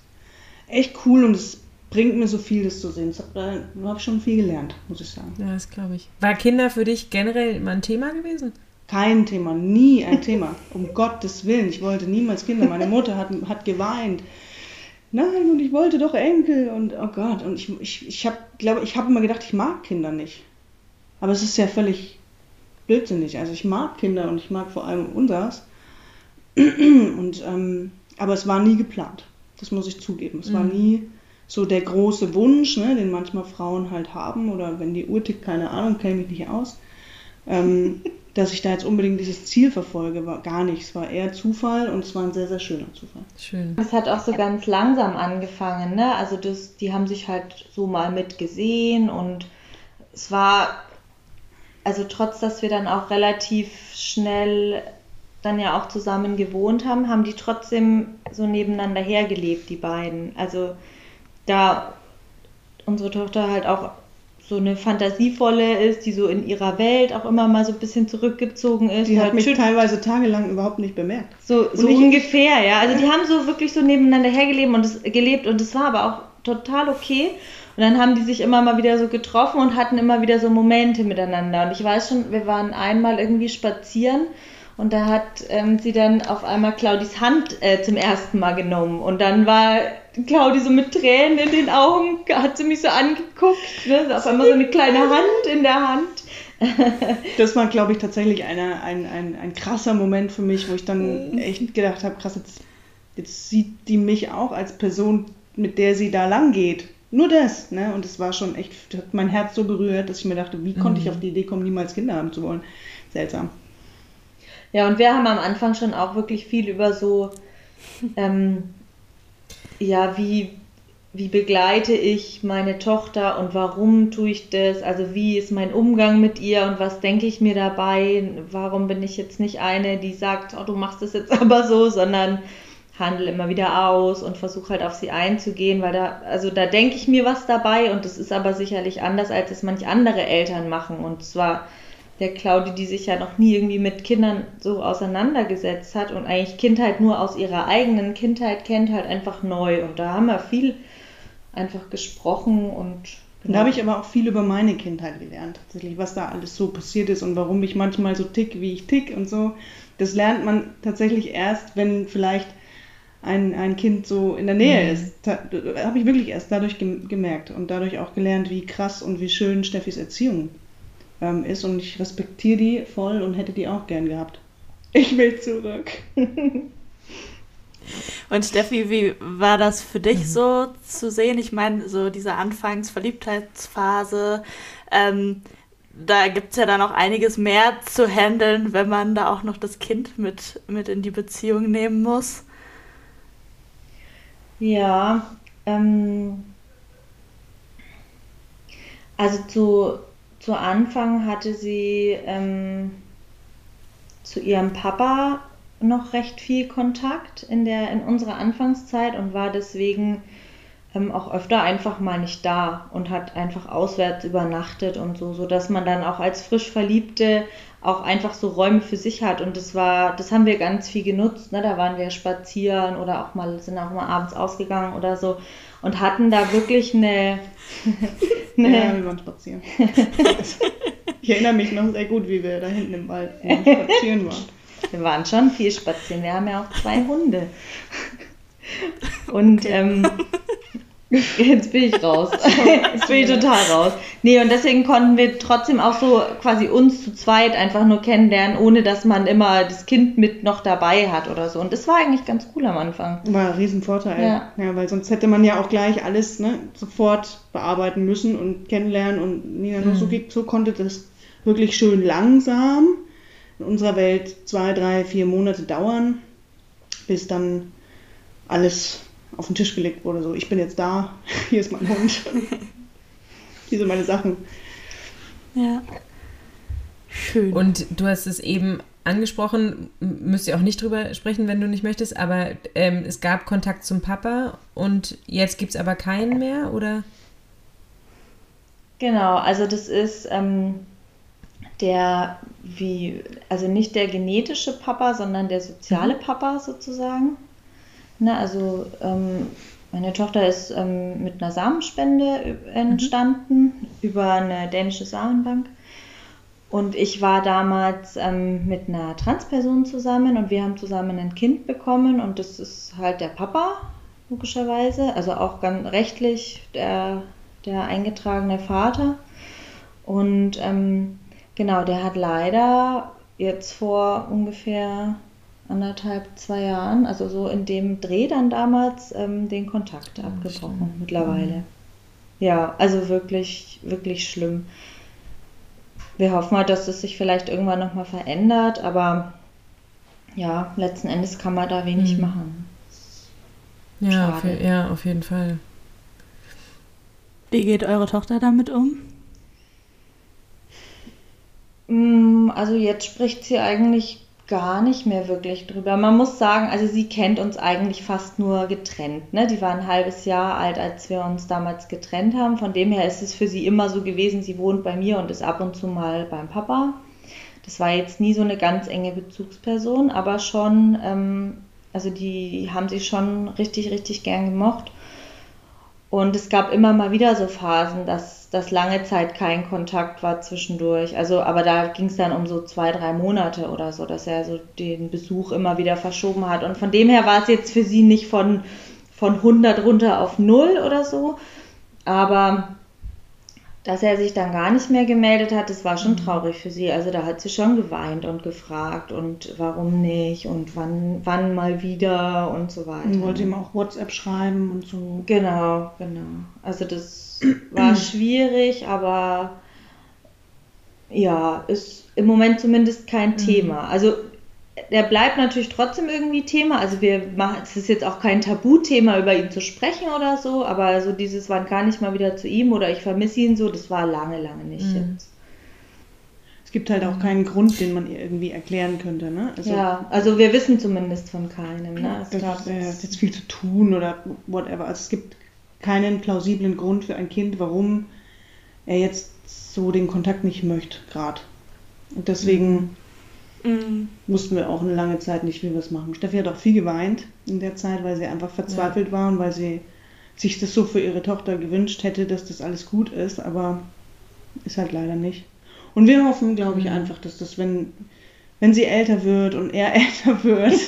echt cool und es bringt mir so viel, das zu sehen. Da habe ich schon viel gelernt, muss ich sagen. Ja, das glaube ich. War Kinder für dich generell mal ein Thema gewesen? Kein Thema, nie ein Thema. Um Gottes Willen, ich wollte niemals Kinder. Meine Mutter hat, hat geweint. Nein, und ich wollte doch Enkel und oh Gott. Und ich, ich, ich habe, glaube ich, habe immer gedacht, ich mag Kinder nicht. Aber es ist ja völlig blödsinnig. Also ich mag Kinder und ich mag vor allem unseres. Und, ähm, aber es war nie geplant. Das muss ich zugeben. Es mhm. war nie so der große Wunsch, ne, den manchmal Frauen halt haben, oder wenn die Uhr tickt, keine Ahnung, kenne mich nicht aus, ähm, (laughs) dass ich da jetzt unbedingt dieses Ziel verfolge, war gar nicht. Es war eher Zufall und es war ein sehr, sehr schöner Zufall. Schön. Es hat auch so ganz langsam angefangen, ne? Also das, die haben sich halt so mal mitgesehen und es war, also trotz, dass wir dann auch relativ schnell dann ja auch zusammen gewohnt haben, haben die trotzdem so nebeneinander hergelebt, die beiden. Also da unsere Tochter halt auch so eine fantasievolle ist, die so in ihrer Welt auch immer mal so ein bisschen zurückgezogen ist. Die hat mich teilweise tagelang überhaupt nicht bemerkt. So, so ungefähr, ja. Also die haben so wirklich so nebeneinander hergelebt und das, gelebt und es war aber auch total okay. Und dann haben die sich immer mal wieder so getroffen und hatten immer wieder so Momente miteinander. Und ich weiß schon, wir waren einmal irgendwie spazieren und da hat ähm, sie dann auf einmal Claudis Hand äh, zum ersten Mal genommen. Und dann war Claudi so mit Tränen in den Augen, hat sie mich so angeguckt. Ne? Auf einmal so eine kleine Hand in der Hand. (laughs) das war, glaube ich, tatsächlich eine, ein, ein, ein krasser Moment für mich, wo ich dann echt gedacht habe, krass, jetzt, jetzt sieht die mich auch als Person, mit der sie da lang geht. Nur das, ne? Und es war schon echt, hat mein Herz so berührt, dass ich mir dachte, wie konnte ich mhm. auf die Idee kommen, niemals Kinder haben zu wollen? Seltsam. Ja, und wir haben am Anfang schon auch wirklich viel über so, ähm, ja, wie, wie begleite ich meine Tochter und warum tue ich das? Also wie ist mein Umgang mit ihr und was denke ich mir dabei? Warum bin ich jetzt nicht eine, die sagt, oh, du machst es jetzt (laughs) aber so, sondern handle immer wieder aus und versuche halt auf sie einzugehen, weil da, also da denke ich mir was dabei und das ist aber sicherlich anders, als es manch andere Eltern machen. Und zwar der Claudi, die sich ja noch nie irgendwie mit Kindern so auseinandergesetzt hat und eigentlich Kindheit nur aus ihrer eigenen Kindheit kennt, halt einfach neu. Und da haben wir viel einfach gesprochen und. Genau. Da habe ich aber auch viel über meine Kindheit gelernt, tatsächlich, was da alles so passiert ist und warum ich manchmal so tick, wie ich tick und so. Das lernt man tatsächlich erst, wenn vielleicht ein, ein Kind so in der Nähe mhm. ist. Habe ich wirklich erst dadurch gemerkt und dadurch auch gelernt, wie krass und wie schön Steffis Erziehung ähm, ist und ich respektiere die voll und hätte die auch gern gehabt. Ich will zurück. (laughs) Und Steffi, wie war das für dich mhm. so zu sehen? Ich meine, so diese Anfangsverliebtheitsphase, ähm, da gibt es ja dann auch einiges mehr zu handeln, wenn man da auch noch das Kind mit, mit in die Beziehung nehmen muss. Ja, ähm, also zu zu Anfang hatte sie ähm, zu ihrem Papa noch recht viel Kontakt in, der, in unserer Anfangszeit und war deswegen ähm, auch öfter einfach mal nicht da und hat einfach auswärts übernachtet und so, sodass man dann auch als frisch Verliebte auch einfach so Räume für sich hat und das war, das haben wir ganz viel genutzt, ne? da waren wir spazieren oder auch mal, sind auch mal abends ausgegangen oder so und hatten da wirklich eine. (laughs) eine ja, wir waren spazieren. (laughs) ich erinnere mich noch sehr gut, wie wir da hinten im Wald (laughs) spazieren waren. Wir waren schon viel spazieren. Wir haben ja auch zwei Hunde. Und okay. ähm, (laughs) Jetzt bin ich raus. Jetzt bin ich total raus. Nee, und deswegen konnten wir trotzdem auch so quasi uns zu zweit einfach nur kennenlernen, ohne dass man immer das Kind mit noch dabei hat oder so. Und das war eigentlich ganz cool am Anfang. War ein Riesenvorteil. Ja. ja, weil sonst hätte man ja auch gleich alles ne, sofort bearbeiten müssen und kennenlernen. Und Nina mhm. so, so konnte das wirklich schön langsam in unserer Welt zwei, drei, vier Monate dauern, bis dann alles auf den Tisch gelegt wurde, so ich bin jetzt da, (laughs) hier ist mein Hund, (laughs) hier sind meine Sachen. Ja. Schön. Und du hast es eben angesprochen, müsst ihr auch nicht drüber sprechen, wenn du nicht möchtest, aber ähm, es gab Kontakt zum Papa und jetzt gibt es aber keinen mehr, oder? Genau, also das ist, ähm, der wie, also nicht der genetische Papa, sondern der soziale mhm. Papa sozusagen. Ne, also ähm, meine Tochter ist ähm, mit einer Samenspende entstanden mhm. über eine dänische Samenbank. Und ich war damals ähm, mit einer Transperson zusammen und wir haben zusammen ein Kind bekommen und das ist halt der Papa, logischerweise. Also auch ganz rechtlich der, der eingetragene Vater. Und ähm, genau, der hat leider jetzt vor ungefähr anderthalb, zwei Jahren, also so in dem Dreh dann damals, ähm, den Kontakt abgebrochen stimmt. mittlerweile. Ja, also wirklich, wirklich schlimm. Wir hoffen mal, dass es sich vielleicht irgendwann nochmal verändert, aber ja, letzten Endes kann man da wenig mhm. machen. Ja auf, ja, auf jeden Fall. Wie geht eure Tochter damit um? Mm, also jetzt spricht sie eigentlich gar nicht mehr wirklich drüber. Man muss sagen, also sie kennt uns eigentlich fast nur getrennt. Ne? Die war ein halbes Jahr alt, als wir uns damals getrennt haben. Von dem her ist es für sie immer so gewesen, sie wohnt bei mir und ist ab und zu mal beim Papa. Das war jetzt nie so eine ganz enge Bezugsperson, aber schon, ähm, also die haben sie schon richtig, richtig gern gemocht. Und es gab immer mal wieder so Phasen, dass, dass lange Zeit kein Kontakt war zwischendurch. Also, aber da ging es dann um so zwei, drei Monate oder so, dass er so den Besuch immer wieder verschoben hat. Und von dem her war es jetzt für sie nicht von, von 100 runter auf 0 oder so. Aber dass er sich dann gar nicht mehr gemeldet hat, das war schon mhm. traurig für sie. Also da hat sie schon geweint und gefragt und warum nicht und wann, wann mal wieder und so weiter. Und wollte ihm auch WhatsApp schreiben und so. Genau, genau. Also das war (clears throat) schwierig, aber ja, ist im Moment zumindest kein mhm. Thema. Also der bleibt natürlich trotzdem irgendwie Thema. Also wir machen, es ist jetzt auch kein Tabuthema, über ihn zu sprechen oder so, aber so dieses, wann kann ich mal wieder zu ihm oder ich vermisse ihn so, das war lange, lange nicht mhm. jetzt. Es gibt halt auch keinen Grund, den man irgendwie erklären könnte, ne? Also, ja, also wir wissen zumindest von keinem, ne? Es gab jetzt viel zu tun oder whatever. Also es gibt keinen plausiblen Grund für ein Kind, warum er jetzt so den Kontakt nicht möchte, gerade. Und deswegen mhm Mhm. Wussten wir auch eine lange Zeit nicht, wir es machen. Steffi hat auch viel geweint in der Zeit, weil sie einfach verzweifelt ja. war und weil sie sich das so für ihre Tochter gewünscht hätte, dass das alles gut ist, aber ist halt leider nicht. Und wir hoffen, glaube ich, mhm. einfach, dass das, wenn, wenn sie älter wird und er (laughs) älter wird,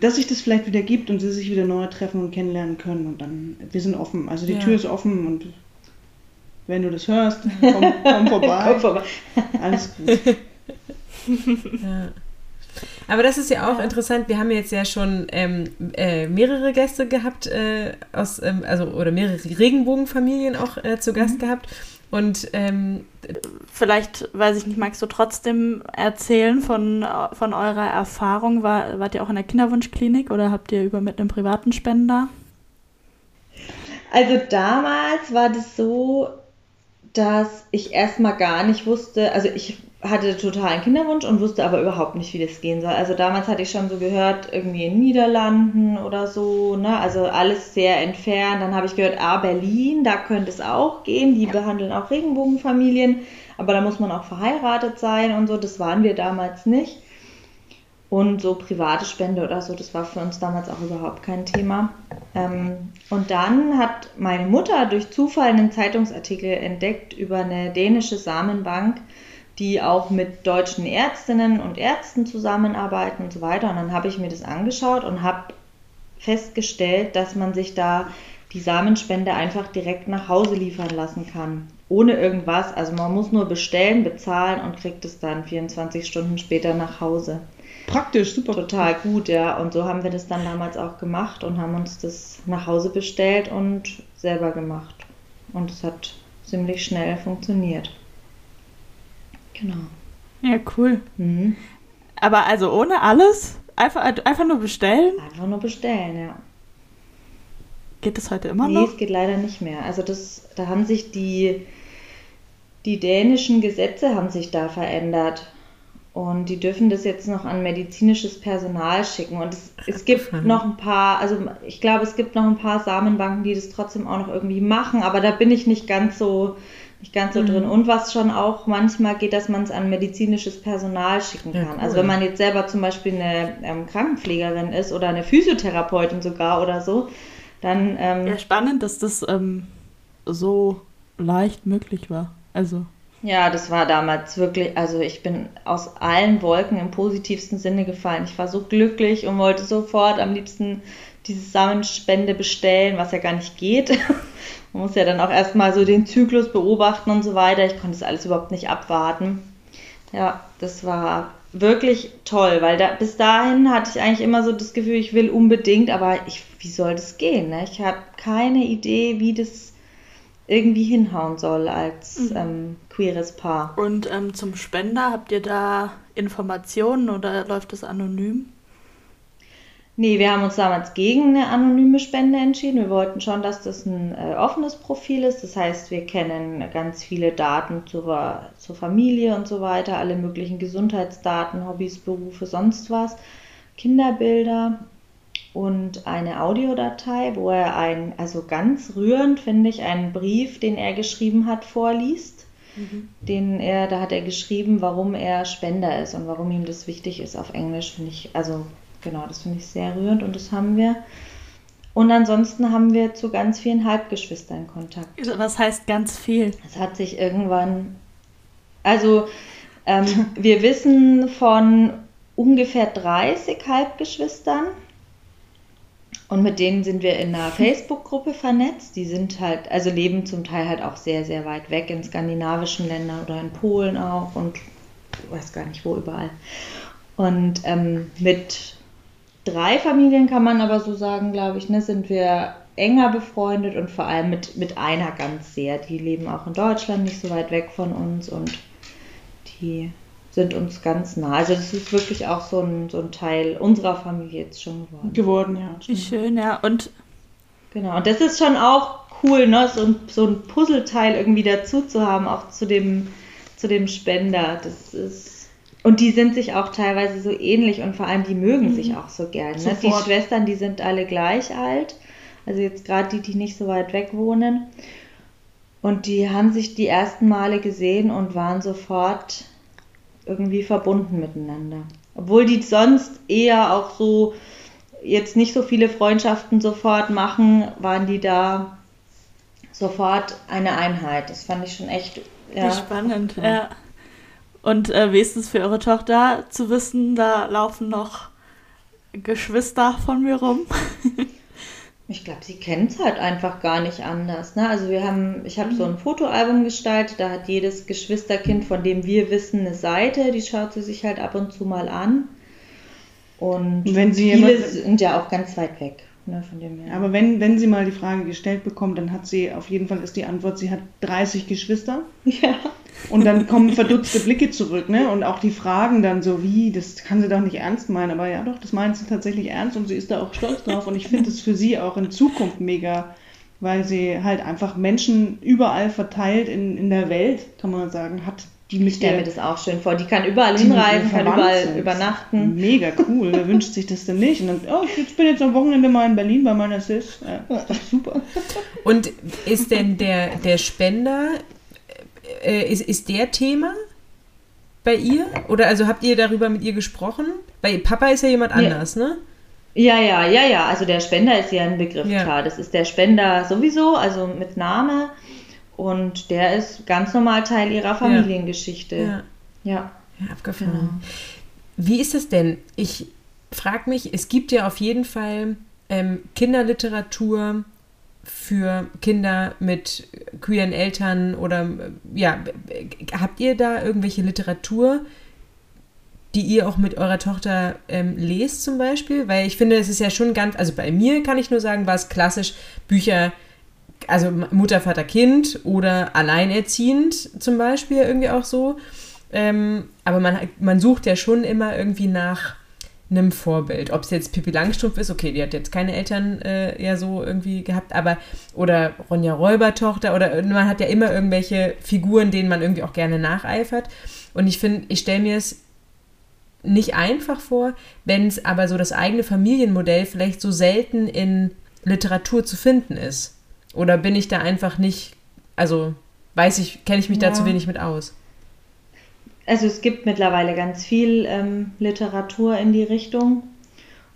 dass sich das vielleicht wieder gibt und sie sich wieder neu treffen und kennenlernen können. Und dann, wir sind offen. Also die ja. Tür ist offen und wenn du das hörst, (laughs) komm, komm vorbei. komm vorbei. Alles gut. (laughs) ja. Aber das ist ja auch ja. interessant. Wir haben jetzt ja schon ähm, äh, mehrere Gäste gehabt, äh, aus, ähm, also oder mehrere Regenbogenfamilien auch äh, zu Gast mhm. gehabt. Und ähm, vielleicht, weiß ich nicht, magst du trotzdem erzählen von, von eurer Erfahrung? War, wart ihr auch in der Kinderwunschklinik oder habt ihr über mit einem privaten Spender? Also damals war das so, dass ich erstmal gar nicht wusste, also ich hatte totalen Kinderwunsch und wusste aber überhaupt nicht, wie das gehen soll. Also damals hatte ich schon so gehört, irgendwie in Niederlanden oder so, ne? Also alles sehr entfernt. Dann habe ich gehört, ah, Berlin, da könnte es auch gehen. Die behandeln auch Regenbogenfamilien, aber da muss man auch verheiratet sein und so. Das waren wir damals nicht. Und so private Spende oder so, das war für uns damals auch überhaupt kein Thema. Ähm, und dann hat meine Mutter durch Zufall einen Zeitungsartikel entdeckt über eine dänische Samenbank, die auch mit deutschen Ärztinnen und Ärzten zusammenarbeiten und so weiter. Und dann habe ich mir das angeschaut und habe festgestellt, dass man sich da die Samenspende einfach direkt nach Hause liefern lassen kann. Ohne irgendwas. Also man muss nur bestellen, bezahlen und kriegt es dann 24 Stunden später nach Hause. Praktisch, super. Total gut, ja. Und so haben wir das dann damals auch gemacht und haben uns das nach Hause bestellt und selber gemacht. Und es hat ziemlich schnell funktioniert. Genau. Ja, cool. Mhm. Aber also ohne alles? Einfach, einfach nur bestellen? Einfach nur bestellen, ja. Geht das heute immer nee, noch? Nee, es geht leider nicht mehr. Also das, da haben sich die, die dänischen Gesetze haben sich da verändert. Und die dürfen das jetzt noch an medizinisches Personal schicken. Und es, es gibt noch ein paar, also ich glaube, es gibt noch ein paar Samenbanken, die das trotzdem auch noch irgendwie machen, aber da bin ich nicht ganz so nicht ganz so mhm. drin. Und was schon auch manchmal geht, dass man es an medizinisches Personal schicken kann. Ja, cool. Also wenn man jetzt selber zum Beispiel eine ähm, Krankenpflegerin ist oder eine Physiotherapeutin sogar oder so, dann... Ähm, ja, spannend, dass das ähm, so leicht möglich war. Also... Ja, das war damals wirklich, also ich bin aus allen Wolken im positivsten Sinne gefallen. Ich war so glücklich und wollte sofort am liebsten diese Samenspende bestellen, was ja gar nicht geht. (laughs) Man muss ja dann auch erstmal so den Zyklus beobachten und so weiter. Ich konnte das alles überhaupt nicht abwarten. Ja, das war wirklich toll, weil da, bis dahin hatte ich eigentlich immer so das Gefühl, ich will unbedingt, aber ich, wie soll das gehen? Ne? Ich habe keine Idee, wie das irgendwie hinhauen soll als mhm. ähm, queeres Paar. Und ähm, zum Spender, habt ihr da Informationen oder läuft das anonym? Nee, wir haben uns damals gegen eine anonyme Spende entschieden. Wir wollten schon, dass das ein äh, offenes Profil ist. Das heißt, wir kennen ganz viele Daten zur, zur Familie und so weiter, alle möglichen Gesundheitsdaten, Hobbys, Berufe, sonst was, Kinderbilder und eine Audiodatei, wo er ein, also ganz rührend finde ich, einen Brief, den er geschrieben hat, vorliest. Mhm. Den er, da hat er geschrieben, warum er Spender ist und warum ihm das wichtig ist auf Englisch, finde ich, also genau, das finde ich sehr rührend und das haben wir. Und ansonsten haben wir zu ganz vielen Halbgeschwistern Kontakt. Was heißt ganz viel? Es hat sich irgendwann, also ähm, (laughs) wir wissen von ungefähr 30 Halbgeschwistern und mit denen sind wir in einer (laughs) Facebook-Gruppe vernetzt. Die sind halt, also leben zum Teil halt auch sehr, sehr weit weg in skandinavischen Ländern oder in Polen auch und ich weiß gar nicht wo überall. Und ähm, mit drei Familien kann man aber so sagen, glaube ich, ne, sind wir enger befreundet und vor allem mit, mit einer ganz sehr. Die leben auch in Deutschland, nicht so weit weg von uns und die sind uns ganz nah. Also das ist wirklich auch so ein, so ein Teil unserer Familie jetzt schon geworden. Geworden, ja. Wie schön, ja. Und genau, und das ist schon auch cool, ne? so, ein, so ein Puzzleteil irgendwie dazu zu haben, auch zu dem, zu dem Spender. Das ist. Und die sind sich auch teilweise so ähnlich und vor allem die mögen mhm. sich auch so gern. Ne? Die Schwestern, die sind alle gleich alt. Also jetzt gerade die, die nicht so weit weg wohnen. Und die haben sich die ersten Male gesehen und waren sofort irgendwie verbunden miteinander. Obwohl die sonst eher auch so jetzt nicht so viele Freundschaften sofort machen, waren die da sofort eine Einheit. Das fand ich schon echt ja, spannend. Ja. Und äh, es für eure Tochter zu wissen, da laufen noch Geschwister von mir rum? (laughs) Ich glaube, sie kennt es halt einfach gar nicht anders. Ne? Also wir haben, ich habe so ein mhm. Fotoalbum gestaltet, da hat jedes Geschwisterkind, von dem wir wissen, eine Seite, die schaut sie sich halt ab und zu mal an. Und wenn sie viele sind ja auch ganz weit weg. Ne, von dem her. Aber wenn, wenn sie mal die Frage gestellt bekommt, dann hat sie auf jeden Fall ist die Antwort, sie hat 30 Geschwister. (laughs) Ja. Und dann kommen verdutzte Blicke zurück, ne? Und auch die Fragen dann so, wie, das kann sie doch nicht ernst meinen. Aber ja, doch, das meint sie tatsächlich ernst und sie ist da auch stolz drauf. Und ich finde es für sie auch in Zukunft mega, weil sie halt einfach Menschen überall verteilt in, in der Welt, kann man sagen, hat. Die ich stelle mir das auch schön vor. Die kann überall hinreisen, kann überall sind. übernachten. Mega cool. Wer wünscht sich das denn nicht? Und dann, oh, ich bin jetzt am Wochenende mal in Berlin bei meiner Sis. Ja, super. Und ist denn der, der Spender äh, ist, ist der Thema bei ihr? Oder also habt ihr darüber mit ihr gesprochen? Weil Papa ist ja jemand anders, ja. ne? Ja, ja, ja, ja. Also der Spender ist ja ein Begriff, ja. klar. Das ist der Spender sowieso, also mit Name. Und der ist ganz normal Teil ihrer Familiengeschichte. Ja. Ja, ja abgefahren. Genau. Wie ist es denn? Ich frage mich, es gibt ja auf jeden Fall ähm, Kinderliteratur, für Kinder mit queeren Eltern oder ja, habt ihr da irgendwelche Literatur, die ihr auch mit eurer Tochter ähm, lest zum Beispiel? Weil ich finde, es ist ja schon ganz, also bei mir kann ich nur sagen, war es klassisch Bücher, also Mutter, Vater, Kind oder alleinerziehend zum Beispiel irgendwie auch so. Ähm, aber man, man sucht ja schon immer irgendwie nach einem Vorbild. Ob es jetzt Pippi Langstrumpf ist, okay, die hat jetzt keine Eltern äh, ja so irgendwie gehabt, aber oder Ronja Räubertochter oder man hat ja immer irgendwelche Figuren, denen man irgendwie auch gerne nacheifert. Und ich finde, ich stelle mir es nicht einfach vor, wenn es aber so das eigene Familienmodell vielleicht so selten in Literatur zu finden ist. Oder bin ich da einfach nicht, also weiß ich, kenne ich mich ja. da zu wenig mit aus. Also es gibt mittlerweile ganz viel ähm, Literatur in die Richtung.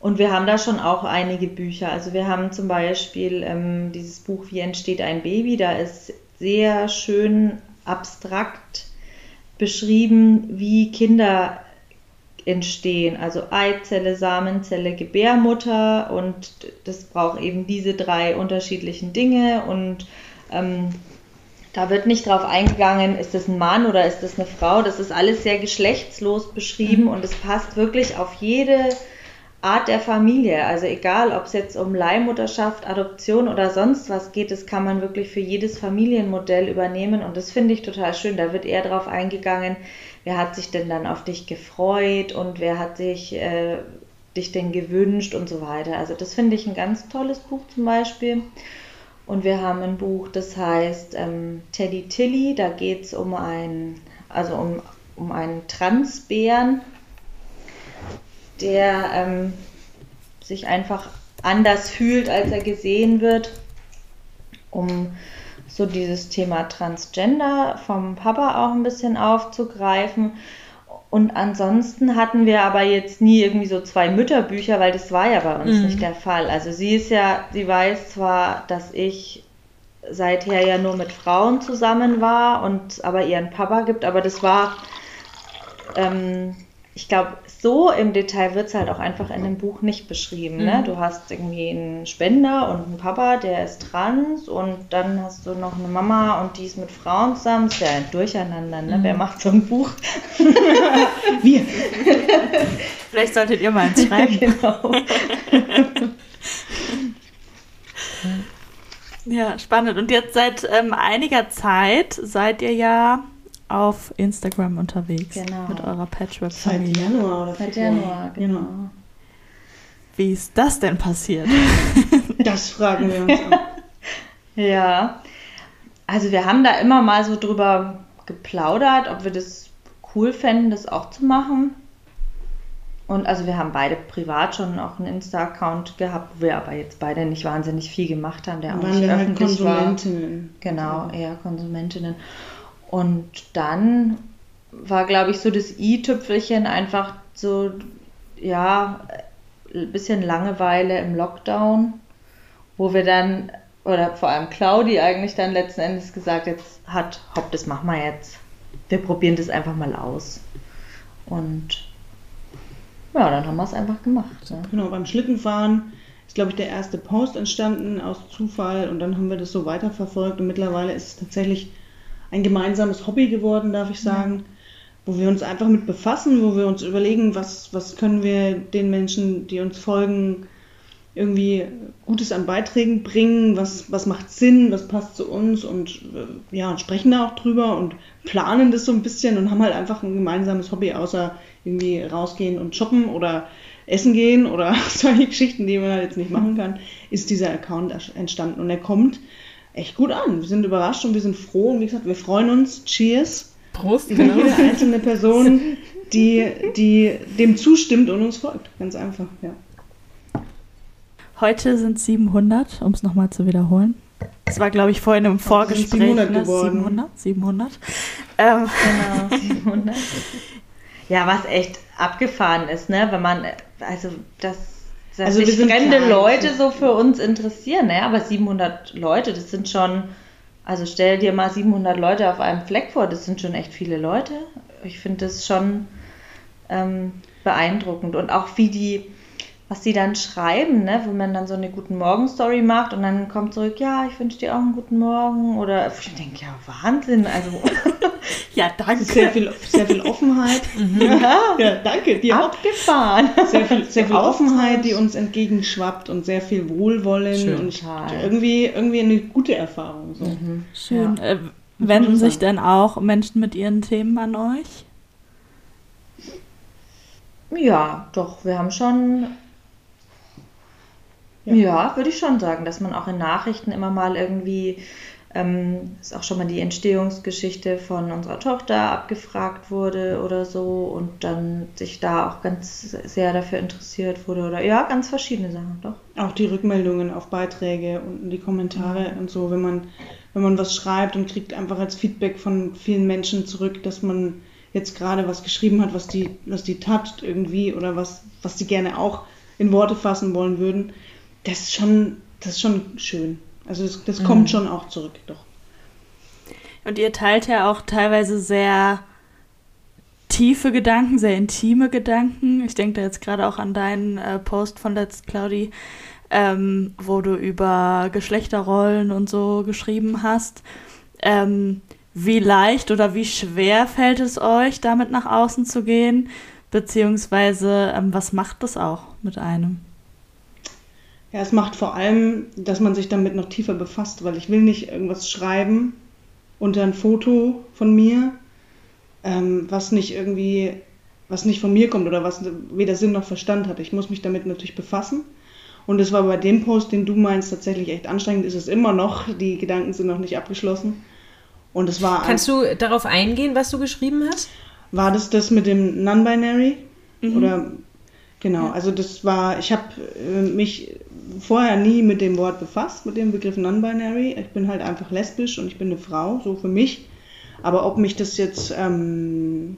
Und wir haben da schon auch einige Bücher. Also wir haben zum Beispiel ähm, dieses Buch Wie entsteht ein Baby. Da ist sehr schön abstrakt beschrieben, wie Kinder entstehen. Also Eizelle, Samenzelle, Gebärmutter und das braucht eben diese drei unterschiedlichen Dinge und ähm, da wird nicht drauf eingegangen, ist das ein Mann oder ist das eine Frau. Das ist alles sehr geschlechtslos beschrieben mhm. und es passt wirklich auf jede Art der Familie. Also egal, ob es jetzt um Leihmutterschaft, Adoption oder sonst was geht, das kann man wirklich für jedes Familienmodell übernehmen und das finde ich total schön. Da wird eher drauf eingegangen, wer hat sich denn dann auf dich gefreut und wer hat sich äh, dich denn gewünscht und so weiter. Also das finde ich ein ganz tolles Buch zum Beispiel. Und wir haben ein Buch, das heißt ähm, Teddy Tilly. Da geht es um einen, also um, um einen Transbären, der ähm, sich einfach anders fühlt, als er gesehen wird. Um so dieses Thema Transgender vom Papa auch ein bisschen aufzugreifen. Und ansonsten hatten wir aber jetzt nie irgendwie so zwei Mütterbücher, weil das war ja bei uns mhm. nicht der Fall. Also sie ist ja, sie weiß zwar, dass ich seither ja nur mit Frauen zusammen war und aber ihren Papa gibt, aber das war, ähm, ich glaube, so im Detail wird es halt auch einfach in dem Buch nicht beschrieben. Ne? Mhm. Ne? Du hast irgendwie einen Spender und einen Papa, der ist trans und dann hast du noch eine Mama und die ist mit Frauen zusammen. Das ist ja ein Durcheinander. Ne? Mhm. Wer macht so ein Buch? (laughs) Wir. Vielleicht solltet ihr mal eins schreiben. (laughs) genau. ja, spannend. Und jetzt seit ähm, einiger Zeit seid ihr ja auf Instagram unterwegs genau. mit eurer Patchwork-Familie. Seit Januar oder Seit Januar, genau. genau. Wie ist das denn passiert? (laughs) das fragen wir uns auch. (laughs) ja, also wir haben da immer mal so drüber geplaudert, ob wir das cool fänden, das auch zu machen. Und also wir haben beide privat schon auch einen Insta-Account gehabt, wo wir aber jetzt beide nicht wahnsinnig viel gemacht haben, der auch nicht halt öffentlich halt Konsumentinnen. war. Genau, eher Konsumentinnen. Und dann war, glaube ich, so das i-Tüpfelchen einfach so, ja, ein bisschen Langeweile im Lockdown, wo wir dann, oder vor allem Claudi eigentlich dann letzten Endes gesagt jetzt hat, hopp, das machen wir jetzt. Wir probieren das einfach mal aus. Und ja, dann haben wir es einfach gemacht. Ne? Genau, beim Schlittenfahren ist, glaube ich, der erste Post entstanden aus Zufall und dann haben wir das so weiterverfolgt und mittlerweile ist es tatsächlich ein gemeinsames Hobby geworden, darf ich sagen, wo wir uns einfach mit befassen, wo wir uns überlegen, was, was können wir den Menschen, die uns folgen, irgendwie Gutes an Beiträgen bringen, was, was macht Sinn, was passt zu uns und äh, ja, und sprechen da auch drüber und planen das so ein bisschen und haben halt einfach ein gemeinsames Hobby, außer irgendwie rausgehen und shoppen oder essen gehen oder (laughs) solche Geschichten, die man halt jetzt nicht machen kann, ist dieser Account entstanden und er kommt echt gut an. Wir sind überrascht und wir sind froh. Und wie gesagt, wir freuen uns. Cheers. Prost, über genau. jede einzelne Person, die, die dem zustimmt und uns folgt. Ganz einfach, ja. Heute sind 700, um es nochmal zu wiederholen. Das war, glaube ich, vorhin im Vorgespräch. 700 ne? geworden. 700, 700. Ähm. Genau, (laughs) 700. ja, was echt abgefahren ist, ne? Wenn man, also das dass also sich fremde. Leute so für uns interessieren. Naja, aber 700 Leute, das sind schon, also stell dir mal 700 Leute auf einem Fleck vor, das sind schon echt viele Leute. Ich finde das schon ähm, beeindruckend. Und auch wie die, was die dann schreiben, ne? wo man dann so eine Guten Morgen-Story macht und dann kommt zurück, ja, ich wünsche dir auch einen guten Morgen. Oder ich denke, ja, Wahnsinn. Also (laughs) (laughs) ja, danke. Sehr viel, sehr viel Offenheit. (laughs) Mhm. Ja, ja, danke. Dir Abgefahren. Sehr viel, sehr viel (laughs) Offenheit, die uns entgegenschwappt und sehr viel Wohlwollen Schön. und irgendwie, irgendwie eine gute Erfahrung. So. Mhm. Schön. Ja. Äh, wenden sich denn auch Menschen mit ihren Themen an euch? Ja, doch, wir haben schon ja, ja würde ich schon sagen, dass man auch in Nachrichten immer mal irgendwie ähm, ist auch schon mal die Entstehungsgeschichte von unserer Tochter abgefragt wurde oder so und dann sich da auch ganz sehr dafür interessiert wurde oder ja, ganz verschiedene Sachen, doch. Auch die Rückmeldungen auf Beiträge und die Kommentare mhm. und so, wenn man wenn man was schreibt und kriegt einfach als Feedback von vielen Menschen zurück, dass man jetzt gerade was geschrieben hat, was die, was die toucht irgendwie oder was, was die gerne auch in Worte fassen wollen würden, das ist schon, das ist schon schön. Also das, das mhm. kommt schon auch zurück, doch. Und ihr teilt ja auch teilweise sehr tiefe Gedanken, sehr intime Gedanken. Ich denke da jetzt gerade auch an deinen äh, Post von Let's Cloudy, ähm, wo du über Geschlechterrollen und so geschrieben hast. Ähm, wie leicht oder wie schwer fällt es euch, damit nach außen zu gehen? Beziehungsweise, ähm, was macht das auch mit einem? Ja, es macht vor allem, dass man sich damit noch tiefer befasst, weil ich will nicht irgendwas schreiben unter ein Foto von mir, ähm, was nicht irgendwie, was nicht von mir kommt oder was weder Sinn noch Verstand hat. Ich muss mich damit natürlich befassen. Und es war bei dem Post, den du meinst, tatsächlich echt anstrengend. Ist es immer noch. Die Gedanken sind noch nicht abgeschlossen. Und es war. Kannst du darauf eingehen, was du geschrieben hast? War das das mit dem Non-Binary? Mhm. Oder genau, also das war, ich habe äh, mich vorher nie mit dem Wort befasst, mit dem Begriff Non-Binary. Ich bin halt einfach lesbisch und ich bin eine Frau, so für mich. Aber ob mich das jetzt ähm,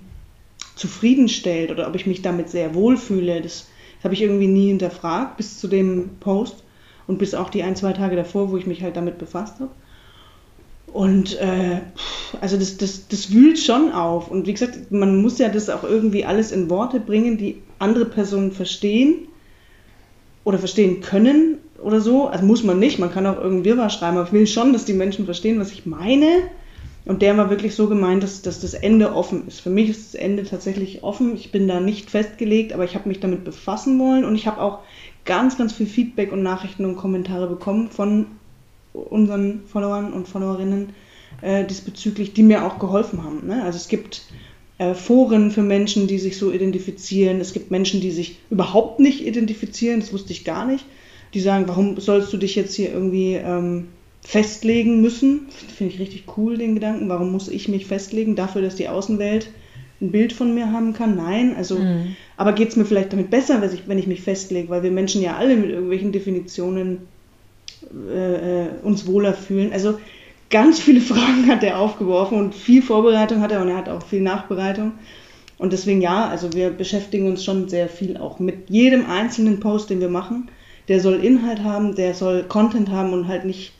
zufriedenstellt oder ob ich mich damit sehr wohlfühle, das, das habe ich irgendwie nie hinterfragt bis zu dem Post und bis auch die ein, zwei Tage davor, wo ich mich halt damit befasst habe. Und äh, also das, das, das wühlt schon auf. Und wie gesagt, man muss ja das auch irgendwie alles in Worte bringen, die andere Personen verstehen oder verstehen können oder so. Also muss man nicht, man kann auch irgendwie Wirrwarr schreiben, aber ich will schon, dass die Menschen verstehen, was ich meine. Und der war wirklich so gemeint, dass, dass das Ende offen ist. Für mich ist das Ende tatsächlich offen. Ich bin da nicht festgelegt, aber ich habe mich damit befassen wollen und ich habe auch ganz, ganz viel Feedback und Nachrichten und Kommentare bekommen von unseren Followern und Followerinnen äh, diesbezüglich, die mir auch geholfen haben. Ne? Also es gibt äh, Foren für Menschen, die sich so identifizieren. Es gibt Menschen, die sich überhaupt nicht identifizieren, das wusste ich gar nicht. Die sagen, warum sollst du dich jetzt hier irgendwie ähm, festlegen müssen? Finde ich richtig cool, den Gedanken. Warum muss ich mich festlegen dafür, dass die Außenwelt ein Bild von mir haben kann? Nein, also, mhm. aber geht es mir vielleicht damit besser, wenn ich, wenn ich mich festlege, weil wir Menschen ja alle mit irgendwelchen Definitionen äh, äh, uns wohler fühlen. Also ganz viele (laughs) Fragen hat er aufgeworfen und viel Vorbereitung hat er und er hat auch viel Nachbereitung. Und deswegen ja, also wir beschäftigen uns schon sehr viel auch mit jedem einzelnen Post, den wir machen. Der soll Inhalt haben, der soll Content haben und halt nicht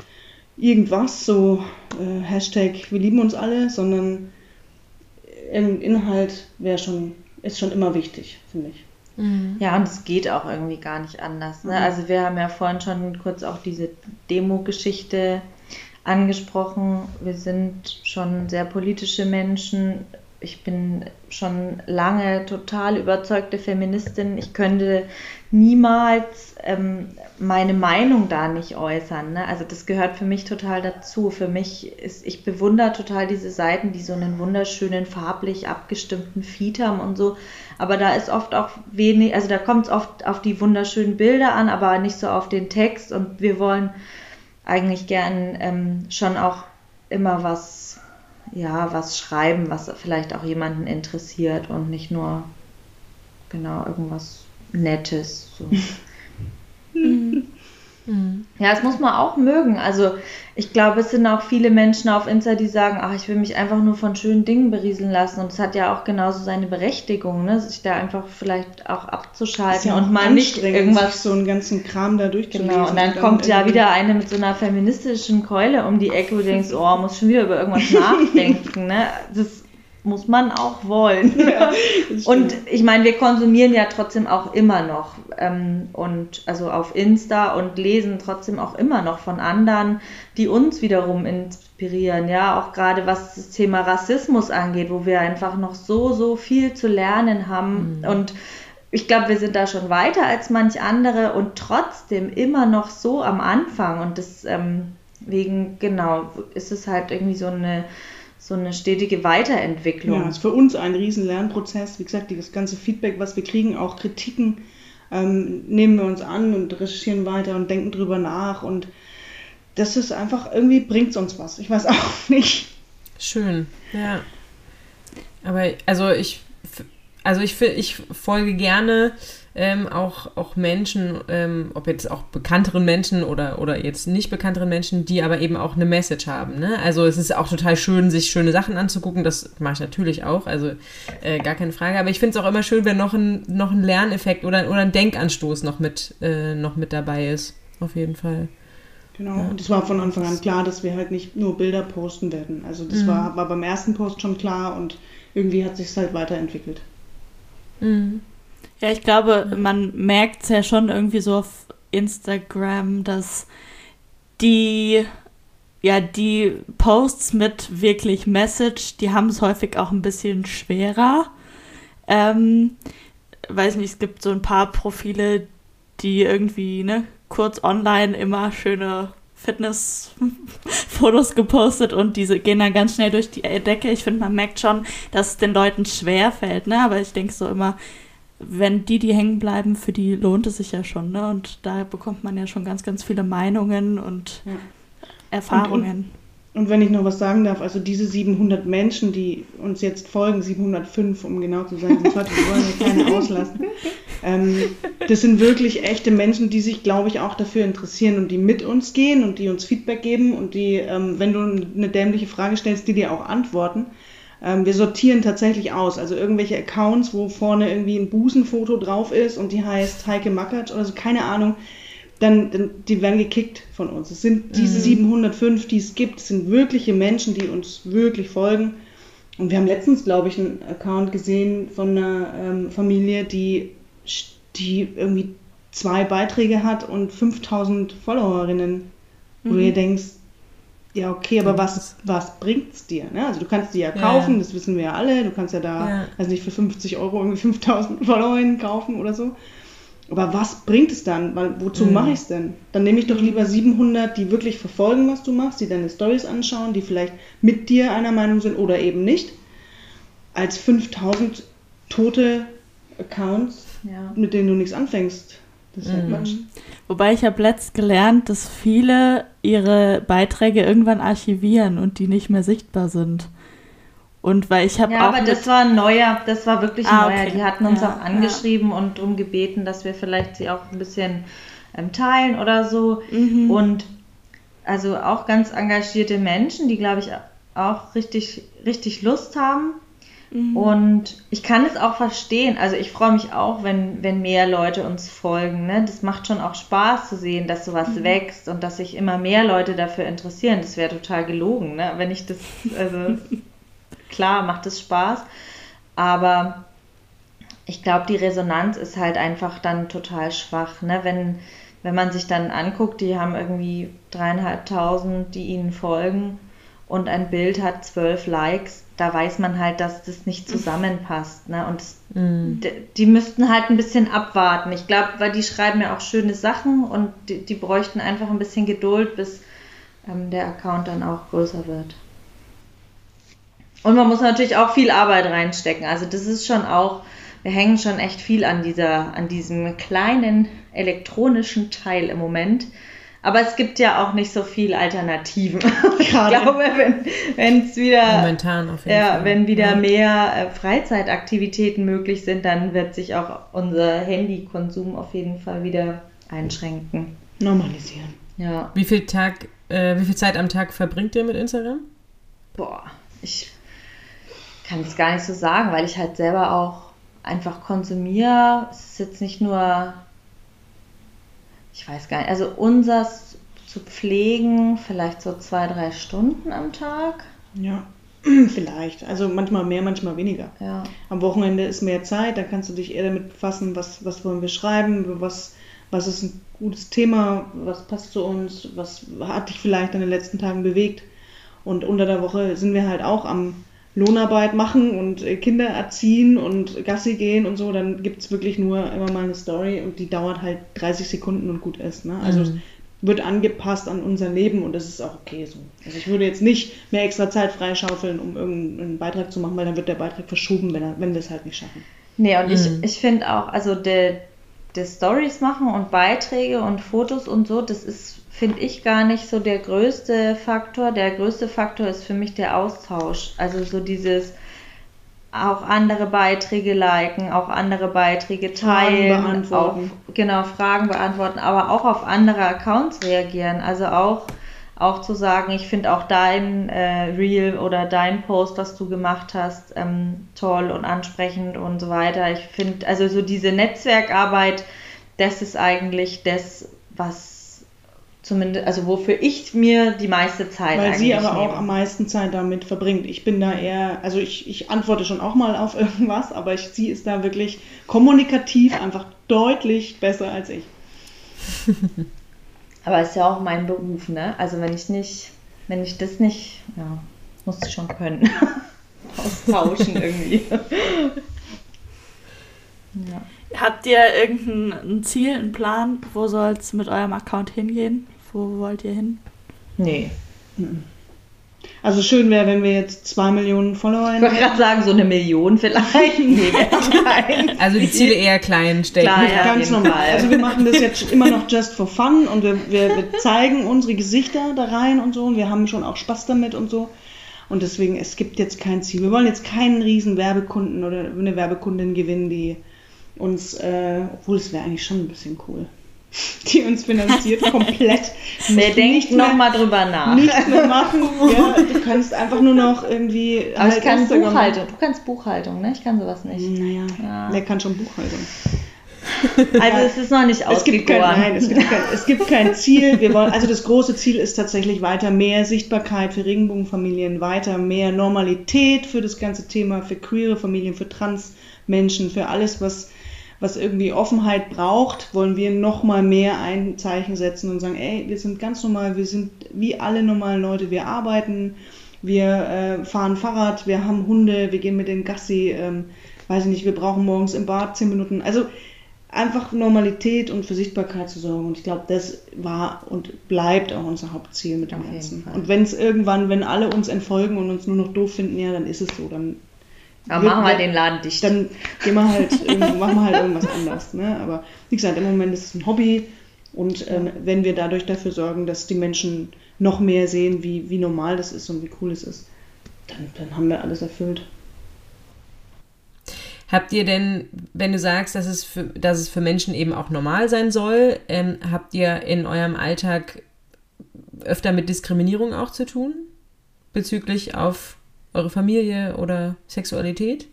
irgendwas, so äh, Hashtag wir lieben uns alle, sondern Inhalt wäre schon, ist schon immer wichtig, finde ich. Mhm. Ja, und es geht auch irgendwie gar nicht anders. Ne? Mhm. Also wir haben ja vorhin schon kurz auch diese Demo-Geschichte angesprochen. Wir sind schon sehr politische Menschen. Ich bin schon lange total überzeugte Feministin. Ich könnte niemals ähm, meine Meinung da nicht äußern. Ne? Also das gehört für mich total dazu. Für mich ist, ich bewundere total diese Seiten, die so einen wunderschönen, farblich abgestimmten Feed haben und so. Aber da ist oft auch wenig, also da kommt es oft auf die wunderschönen Bilder an, aber nicht so auf den Text. Und wir wollen eigentlich gern ähm, schon auch immer was, ja, was schreiben, was vielleicht auch jemanden interessiert und nicht nur genau irgendwas Nettes. So. (laughs) mhm. Ja, das muss man auch mögen. Also ich glaube, es sind auch viele Menschen auf Insta, die sagen, ach, ich will mich einfach nur von schönen Dingen berieseln lassen. Und es hat ja auch genauso seine Berechtigung, ne? sich da einfach vielleicht auch abzuschalten ja und mal nicht irgendwas. so einen ganzen Kram da durchzulesen. Genau, und dann, dann kommt ja wieder eine mit so einer feministischen Keule um die Ecke, wo du denkst, oh, muss schon wieder über irgendwas (laughs) nachdenken. Ne? Das muss man auch wollen. Ja, (laughs) und ich meine, wir konsumieren ja trotzdem auch immer noch ähm, und also auf Insta und lesen trotzdem auch immer noch von anderen, die uns wiederum inspirieren. Ja, auch gerade was das Thema Rassismus angeht, wo wir einfach noch so so viel zu lernen haben mhm. und ich glaube, wir sind da schon weiter als manch andere und trotzdem immer noch so am Anfang und deswegen ähm, genau ist es halt irgendwie so eine so eine stetige Weiterentwicklung. Ja, ist für uns ein riesen Lernprozess. Wie gesagt, das ganze Feedback, was wir kriegen, auch Kritiken, ähm, nehmen wir uns an und recherchieren weiter und denken drüber nach. Und das ist einfach, irgendwie bringt es uns was. Ich weiß (laughs) auch nicht. Schön, ja. Aber also ich, also ich, ich folge gerne ähm, auch, auch Menschen, ähm, ob jetzt auch bekannteren Menschen oder, oder jetzt nicht bekannteren Menschen, die aber eben auch eine Message haben. Ne? Also es ist auch total schön, sich schöne Sachen anzugucken. Das mache ich natürlich auch, also äh, gar keine Frage. Aber ich finde es auch immer schön, wenn noch ein, noch ein Lerneffekt oder, oder ein Denkanstoß noch mit, äh, noch mit dabei ist. Auf jeden Fall. Genau, ja. und es war von Anfang an klar, dass wir halt nicht nur Bilder posten werden. Also das mhm. war, war beim ersten Post schon klar und irgendwie hat sich es halt weiterentwickelt. Mhm. Ja, ich glaube, man merkt es ja schon irgendwie so auf Instagram, dass die ja, die Posts mit wirklich Message, die haben es häufig auch ein bisschen schwerer. Ähm, weiß nicht, es gibt so ein paar Profile, die irgendwie, ne, kurz online immer schöne Fitnessfotos gepostet und diese gehen dann ganz schnell durch die Decke. Ich finde, man merkt schon, dass es den Leuten schwer fällt, ne? Aber ich denke so immer, wenn die, die hängen bleiben, für die lohnt es sich ja schon. Ne? Und da bekommt man ja schon ganz, ganz viele Meinungen und ja. Erfahrungen. Und, und, und, wenn ich noch was sagen darf, also diese 700 Menschen, die uns jetzt folgen, 705, um genau zu sein, sonst wir wollen ja keine auslassen. (laughs) Ähm, das sind wirklich echte Menschen, die sich, glaube ich, auch dafür interessieren und die mit uns gehen und die uns Feedback geben und die, ähm, wenn du eine dämliche Frage stellst, die dir auch antworten. Ähm, wir sortieren tatsächlich aus, also irgendwelche Accounts, wo vorne irgendwie ein Busenfoto drauf ist und die heißt Heike Mackert oder so, keine Ahnung. Dann, dann, die werden gekickt von uns. Es sind diese mhm. 705, die es gibt, sind wirkliche Menschen, die uns wirklich folgen. Und wir haben letztens, glaube ich, einen Account gesehen von einer ähm, Familie, die, die irgendwie zwei Beiträge hat und 5000 Followerinnen, wo mhm. du dir denkst, ja, okay, aber was, was bringt es dir? Ne? Also du kannst die ja kaufen, ja. das wissen wir ja alle. Du kannst ja da, ja. also nicht für 50 Euro irgendwie 5000 Followerinnen kaufen oder so. Aber was bringt es dann? Weil, wozu mhm. mache ich es denn? Dann nehme ich doch lieber 700, die wirklich verfolgen, was du machst, die deine Stories anschauen, die vielleicht mit dir einer Meinung sind oder eben nicht, als 5000 tote Accounts, ja. mit denen du nichts anfängst. Das ist mhm. Quatsch. Wobei ich habe letzt gelernt, dass viele ihre Beiträge irgendwann archivieren und die nicht mehr sichtbar sind. Und weil ich habe ja, auch. aber das war ein neuer, das war wirklich ein ah, neuer. Okay. Die hatten uns ja, auch angeschrieben ja. und darum gebeten, dass wir vielleicht sie auch ein bisschen ähm, teilen oder so. Mhm. Und also auch ganz engagierte Menschen, die glaube ich auch richtig, richtig Lust haben Mhm. Und ich kann es auch verstehen. Also ich freue mich auch, wenn, wenn mehr Leute uns folgen. Ne? Das macht schon auch Spaß zu sehen, dass sowas mhm. wächst und dass sich immer mehr Leute dafür interessieren. Das wäre total gelogen, ne? wenn ich das, also (laughs) klar macht es Spaß, aber ich glaube, die Resonanz ist halt einfach dann total schwach. Ne? Wenn, wenn man sich dann anguckt, die haben irgendwie dreieinhalbtausend, die ihnen folgen und ein Bild hat zwölf Likes, da weiß man halt, dass das nicht zusammenpasst. Ne? Und mm. die müssten halt ein bisschen abwarten. Ich glaube, weil die schreiben ja auch schöne Sachen und die, die bräuchten einfach ein bisschen Geduld, bis ähm, der Account dann auch größer wird. Und man muss natürlich auch viel Arbeit reinstecken. Also das ist schon auch, wir hängen schon echt viel an dieser, an diesem kleinen elektronischen Teil im Moment. Aber es gibt ja auch nicht so viel Alternativen. (laughs) ich glaube, wenn es wieder, Momentan auf jeden ja, Fall. wenn wieder ja. mehr äh, Freizeitaktivitäten möglich sind, dann wird sich auch unser Handykonsum auf jeden Fall wieder einschränken. Normalisieren. Ja. Wie viel Tag, äh, wie viel Zeit am Tag verbringt ihr mit Instagram? Boah, ich kann es gar nicht so sagen, weil ich halt selber auch einfach konsumiere. Es ist jetzt nicht nur ich weiß gar nicht, also unseres zu pflegen, vielleicht so zwei, drei Stunden am Tag. Ja, (clears throat) vielleicht. Also manchmal mehr, manchmal weniger. Ja. Am Wochenende ist mehr Zeit, da kannst du dich eher damit befassen, was, was wollen wir schreiben, was, was ist ein gutes Thema, was passt zu uns, was hat dich vielleicht in den letzten Tagen bewegt. Und unter der Woche sind wir halt auch am Lohnarbeit machen und äh, Kinder erziehen und Gassi gehen und so, dann gibt es wirklich nur immer mal eine Story und die dauert halt 30 Sekunden und gut ist. Ne? Also mhm. wird angepasst an unser Leben und das ist auch okay so. Also ich würde jetzt nicht mehr extra Zeit freischaufeln, um irgendeinen Beitrag zu machen, weil dann wird der Beitrag verschoben, wenn, er, wenn wir es halt nicht schaffen. Nee, und mhm. ich, ich finde auch, also der, der Stories machen und Beiträge und Fotos und so, das ist finde ich gar nicht so der größte Faktor. Der größte Faktor ist für mich der Austausch. Also so dieses, auch andere Beiträge liken, auch andere Beiträge teilen, beantworten. Auf, genau, Fragen beantworten, aber auch auf andere Accounts reagieren. Also auch, auch zu sagen, ich finde auch dein äh, Reel oder dein Post, was du gemacht hast, ähm, toll und ansprechend und so weiter. Ich finde, also so diese Netzwerkarbeit, das ist eigentlich das, was zumindest, also wofür ich mir die meiste Zeit Weil sie aber nehme. auch am meisten Zeit damit verbringt. Ich bin da eher, also ich, ich antworte schon auch mal auf (laughs) irgendwas, aber ich, sie ist da wirklich kommunikativ einfach deutlich besser als ich. (laughs) aber ist ja auch mein Beruf, ne? Also wenn ich nicht, wenn ich das nicht, ja, muss ich schon können. (laughs) Austauschen irgendwie. ja. Habt ihr irgendein Ziel, einen Plan? Wo soll es mit eurem Account hingehen? Wo wollt ihr hin? Nee. Also schön wäre, wenn wir jetzt zwei Millionen Follower hätten. Ich wollte gerade sagen, so eine Million vielleicht. (laughs) nee, also die Ziele eher klein stecken. Klar, ja, Ganz normal. Also wir machen das jetzt immer noch just for fun und wir, wir, wir zeigen unsere Gesichter da rein und so und wir haben schon auch Spaß damit und so. Und deswegen, es gibt jetzt kein Ziel. Wir wollen jetzt keinen riesen Werbekunden oder eine Werbekundin gewinnen, die uns, äh, obwohl es wäre eigentlich schon ein bisschen cool (laughs) die uns finanziert, komplett. (laughs) Wer denkt nochmal drüber nach. Nichts mehr machen. (laughs) Ja, du kannst einfach nur noch irgendwie. Aber halt ich kann Buchhaltung. Du kannst Buchhaltung, ne? Ich kann sowas nicht. Naja, ja. wer kann schon Buchhaltung? Also es ist noch nicht kein, Nein, es gibt, kein, es gibt kein Ziel. Wir wollen, also das große Ziel ist tatsächlich weiter mehr Sichtbarkeit für Regenbogenfamilien, weiter mehr Normalität für das ganze Thema, für queere Familien, für Transmenschen, für alles, was was irgendwie Offenheit braucht, wollen wir noch mal mehr ein Zeichen setzen und sagen, ey, wir sind ganz normal, wir sind wie alle normalen Leute, wir arbeiten, wir äh, fahren Fahrrad, wir haben Hunde, wir gehen mit den Gassi, ähm, weiß ich nicht, wir brauchen morgens im Bad zehn Minuten. Also einfach Normalität und für Sichtbarkeit zu sorgen. Und ich glaube, das war und bleibt auch unser Hauptziel mit dem Ganzen. Und wenn es irgendwann, wenn alle uns entfolgen und uns nur noch doof finden, ja, dann ist es so. Dann dann machen wir den Laden dicht. Dann gehen wir halt, (laughs) machen wir halt irgendwas anders. Ne? Aber wie gesagt, im Moment ist es ein Hobby und ähm, wenn wir dadurch dafür sorgen, dass die Menschen noch mehr sehen, wie, wie normal das ist und wie cool es ist, dann, dann haben wir alles erfüllt. Habt ihr denn, wenn du sagst, dass es für, dass es für Menschen eben auch normal sein soll, ähm, habt ihr in eurem Alltag öfter mit Diskriminierung auch zu tun? Bezüglich auf eure Familie oder Sexualität?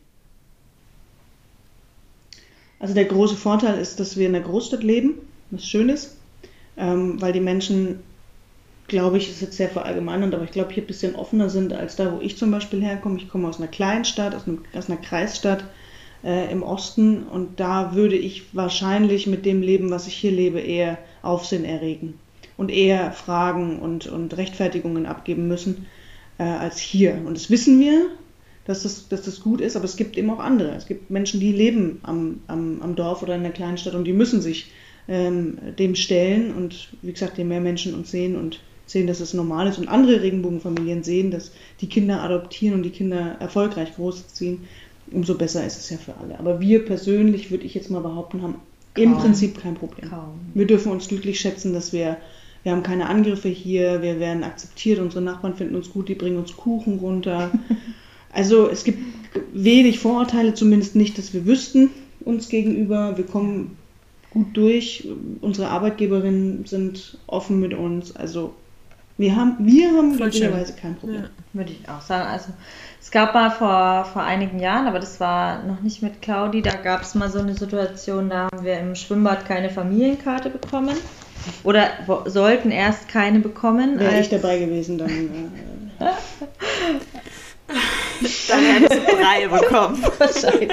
Also der große Vorteil ist, dass wir in der Großstadt leben, was schön ist, ähm, weil die Menschen, glaube ich, ist jetzt sehr verallgemeinernd, aber ich glaube, hier ein bisschen offener sind als da, wo ich zum Beispiel herkomme. Ich komme aus einer kleinen Stadt, aus, aus einer Kreisstadt äh, im Osten und da würde ich wahrscheinlich mit dem Leben, was ich hier lebe, eher Aufsehen erregen und eher Fragen und, und Rechtfertigungen abgeben müssen äh, als hier. Und das wissen wir, dass das, dass das gut ist, aber es gibt eben auch andere. Es gibt Menschen, die leben am, am, am Dorf oder in der kleinen Stadt und die müssen sich ähm, dem stellen. Und wie gesagt, je mehr Menschen uns sehen und sehen, dass es normal ist und andere Regenbogenfamilien sehen, dass die Kinder adoptieren und die Kinder erfolgreich großziehen, umso besser ist es ja für alle. Aber wir persönlich, würde ich jetzt mal behaupten, haben Kaum. im Prinzip kein Problem. Kaum. Wir dürfen uns glücklich schätzen, dass wir wir haben keine Angriffe hier, wir werden akzeptiert, unsere Nachbarn finden uns gut, die bringen uns Kuchen runter. (laughs) Also es gibt wenig Vorurteile, zumindest nicht, dass wir wüssten uns gegenüber. Wir kommen gut durch, unsere Arbeitgeberinnen sind offen mit uns. Also wir haben, wir haben glücklicherweise kein Problem. Ja, würde ich auch sagen. Also es gab mal vor, vor einigen Jahren, aber das war noch nicht mit Claudi, da gab es mal so eine Situation, da haben wir im Schwimmbad keine Familienkarte bekommen. Oder sollten erst keine bekommen. Wäre ich dabei gewesen, dann. Äh, (laughs) dann hättest du drei bekommen. (laughs) Wahrscheinlich.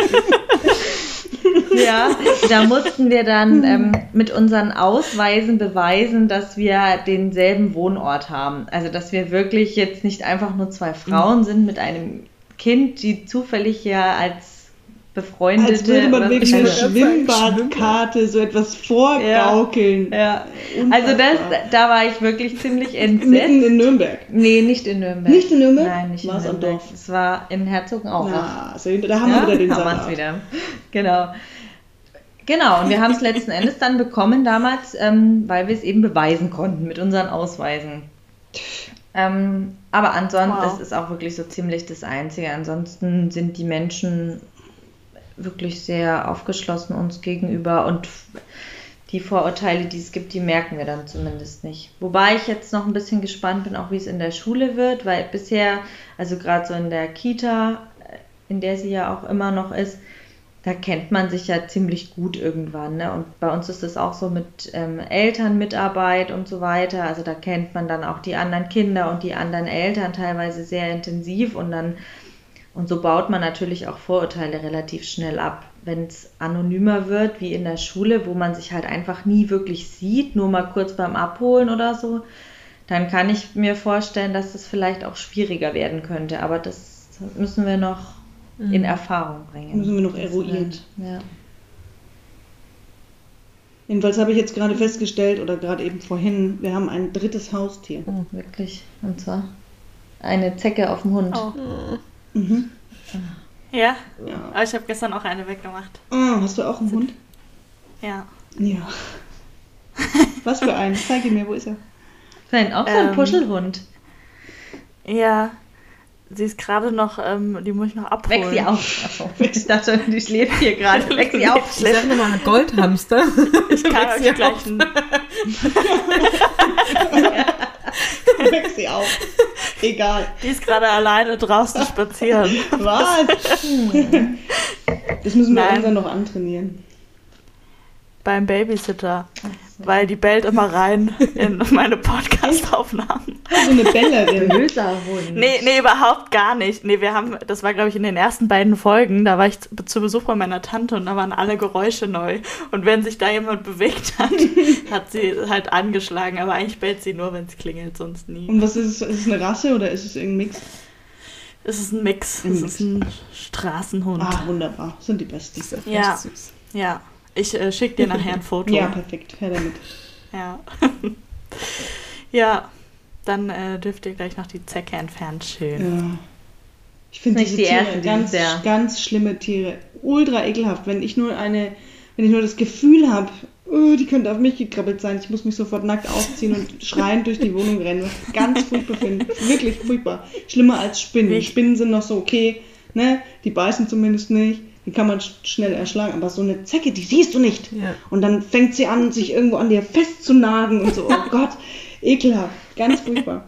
ja, da mussten wir dann ähm, mit unseren Ausweisen beweisen, dass wir denselben Wohnort haben. Also, dass wir wirklich jetzt nicht einfach nur zwei Frauen sind mit einem Kind, die zufällig ja als befreundete. Als würde man wegen einer Schwimmbadkarte so etwas vorgaukeln. Ja, ja. also das, da war ich wirklich ziemlich entsetzt. Mitten in Nürnberg? Nee, nicht in Nürnberg. Nicht in Nürnberg? Nein, nicht War's in Nürnberg. Am Dorf? Es war in Herzogenaurach. Na, also da haben wir ja, wieder den Salat. wieder. (laughs) Genau. Genau, und wir haben es letzten Endes dann bekommen damals, ähm, weil wir es eben beweisen konnten mit unseren Ausweisen. Ähm, aber ansonsten, wow. das ist auch wirklich so ziemlich das Einzige. Ansonsten sind die Menschen wirklich sehr aufgeschlossen uns gegenüber und die Vorurteile, die es gibt, die merken wir dann zumindest nicht. Wobei ich jetzt noch ein bisschen gespannt bin, auch wie es in der Schule wird, weil bisher, also gerade so in der Kita, in der sie ja auch immer noch ist, da kennt man sich ja ziemlich gut irgendwann. Ne? Und bei uns ist es auch so mit ähm, Elternmitarbeit und so weiter. Also da kennt man dann auch die anderen Kinder und die anderen Eltern teilweise sehr intensiv und dann und so baut man natürlich auch Vorurteile relativ schnell ab. Wenn es anonymer wird, wie in der Schule, wo man sich halt einfach nie wirklich sieht, nur mal kurz beim Abholen oder so, dann kann ich mir vorstellen, dass es vielleicht auch schwieriger werden könnte. Aber das müssen wir noch mhm. in Erfahrung bringen. Müssen wir noch eruieren. Ja. Jedenfalls habe ich jetzt gerade festgestellt, oder gerade eben vorhin, wir haben ein drittes Haustier. Oh, wirklich. Und zwar eine Zecke auf dem Hund. Oh. Mhm. Ja? ja. Aber ich habe gestern auch eine weggemacht. Oh, hast du auch einen Hund? Ja. Ja. Was für einen? Zeig ihn mir, wo ist er? Nein, auch so ein ähm, Puschelhund. Ja. Sie ist gerade noch, ähm, die muss ich noch abholen. Weck (laughs) sie auf. Ich dachte, die schläft hier gerade. Weck sie auf. Ich sag nochmal einen Goldhamster. Ich kann (laughs) euch gleich einen... (laughs) (laughs) Weck sie auf. Egal. Die ist gerade alleine draußen spazieren. (laughs) Was? (laughs) Das müssen wir Nein. noch antrainieren. Beim Babysitter. Weil die bellt immer rein in (laughs) meine Podcast-Aufnahmen. So eine Bellerin. Hund. Nee, nee, überhaupt gar nicht. Nee, wir haben, das war glaube ich in den ersten beiden Folgen, da war ich zu Besuch bei meiner Tante und da waren alle Geräusche neu. Und wenn sich da jemand bewegt hat, (laughs) hat sie halt angeschlagen. Aber eigentlich bellt sie nur, wenn es klingelt, sonst nie. Und was ist es? Ist es eine Rasse oder ist es irgendein Mix? Es ist ein Mix. Ein es Mix. ist ein Straßenhund. Ah, wunderbar. Sind die besten. Ja, süß. ja. Ich äh, schicke dir nachher ein (laughs) Foto. ja, perfekt. Her damit. Ja. (laughs) ja, dann äh, dürft ihr gleich noch die Zecke entfernt schön. Ja. Ich finde diese die Tiere erste, ganz, ja. ganz schlimme Tiere. Ultra ekelhaft. Wenn ich nur eine, wenn ich nur das Gefühl habe, oh, die könnte auf mich gekrabbelt sein, ich muss mich sofort nackt ausziehen und (laughs) schreiend durch die Wohnung rennen. Ganz furchtbar finde. Wirklich furchtbar. Schlimmer als Spinnen. Spinnen sind noch so okay, ne? Die beißen zumindest nicht die kann man schnell erschlagen. Aber so eine Zecke, die siehst du nicht. Ja. Und dann fängt sie an, sich irgendwo an dir festzunagen und so. Oh (laughs) Gott, ekelhaft. Ganz furchtbar.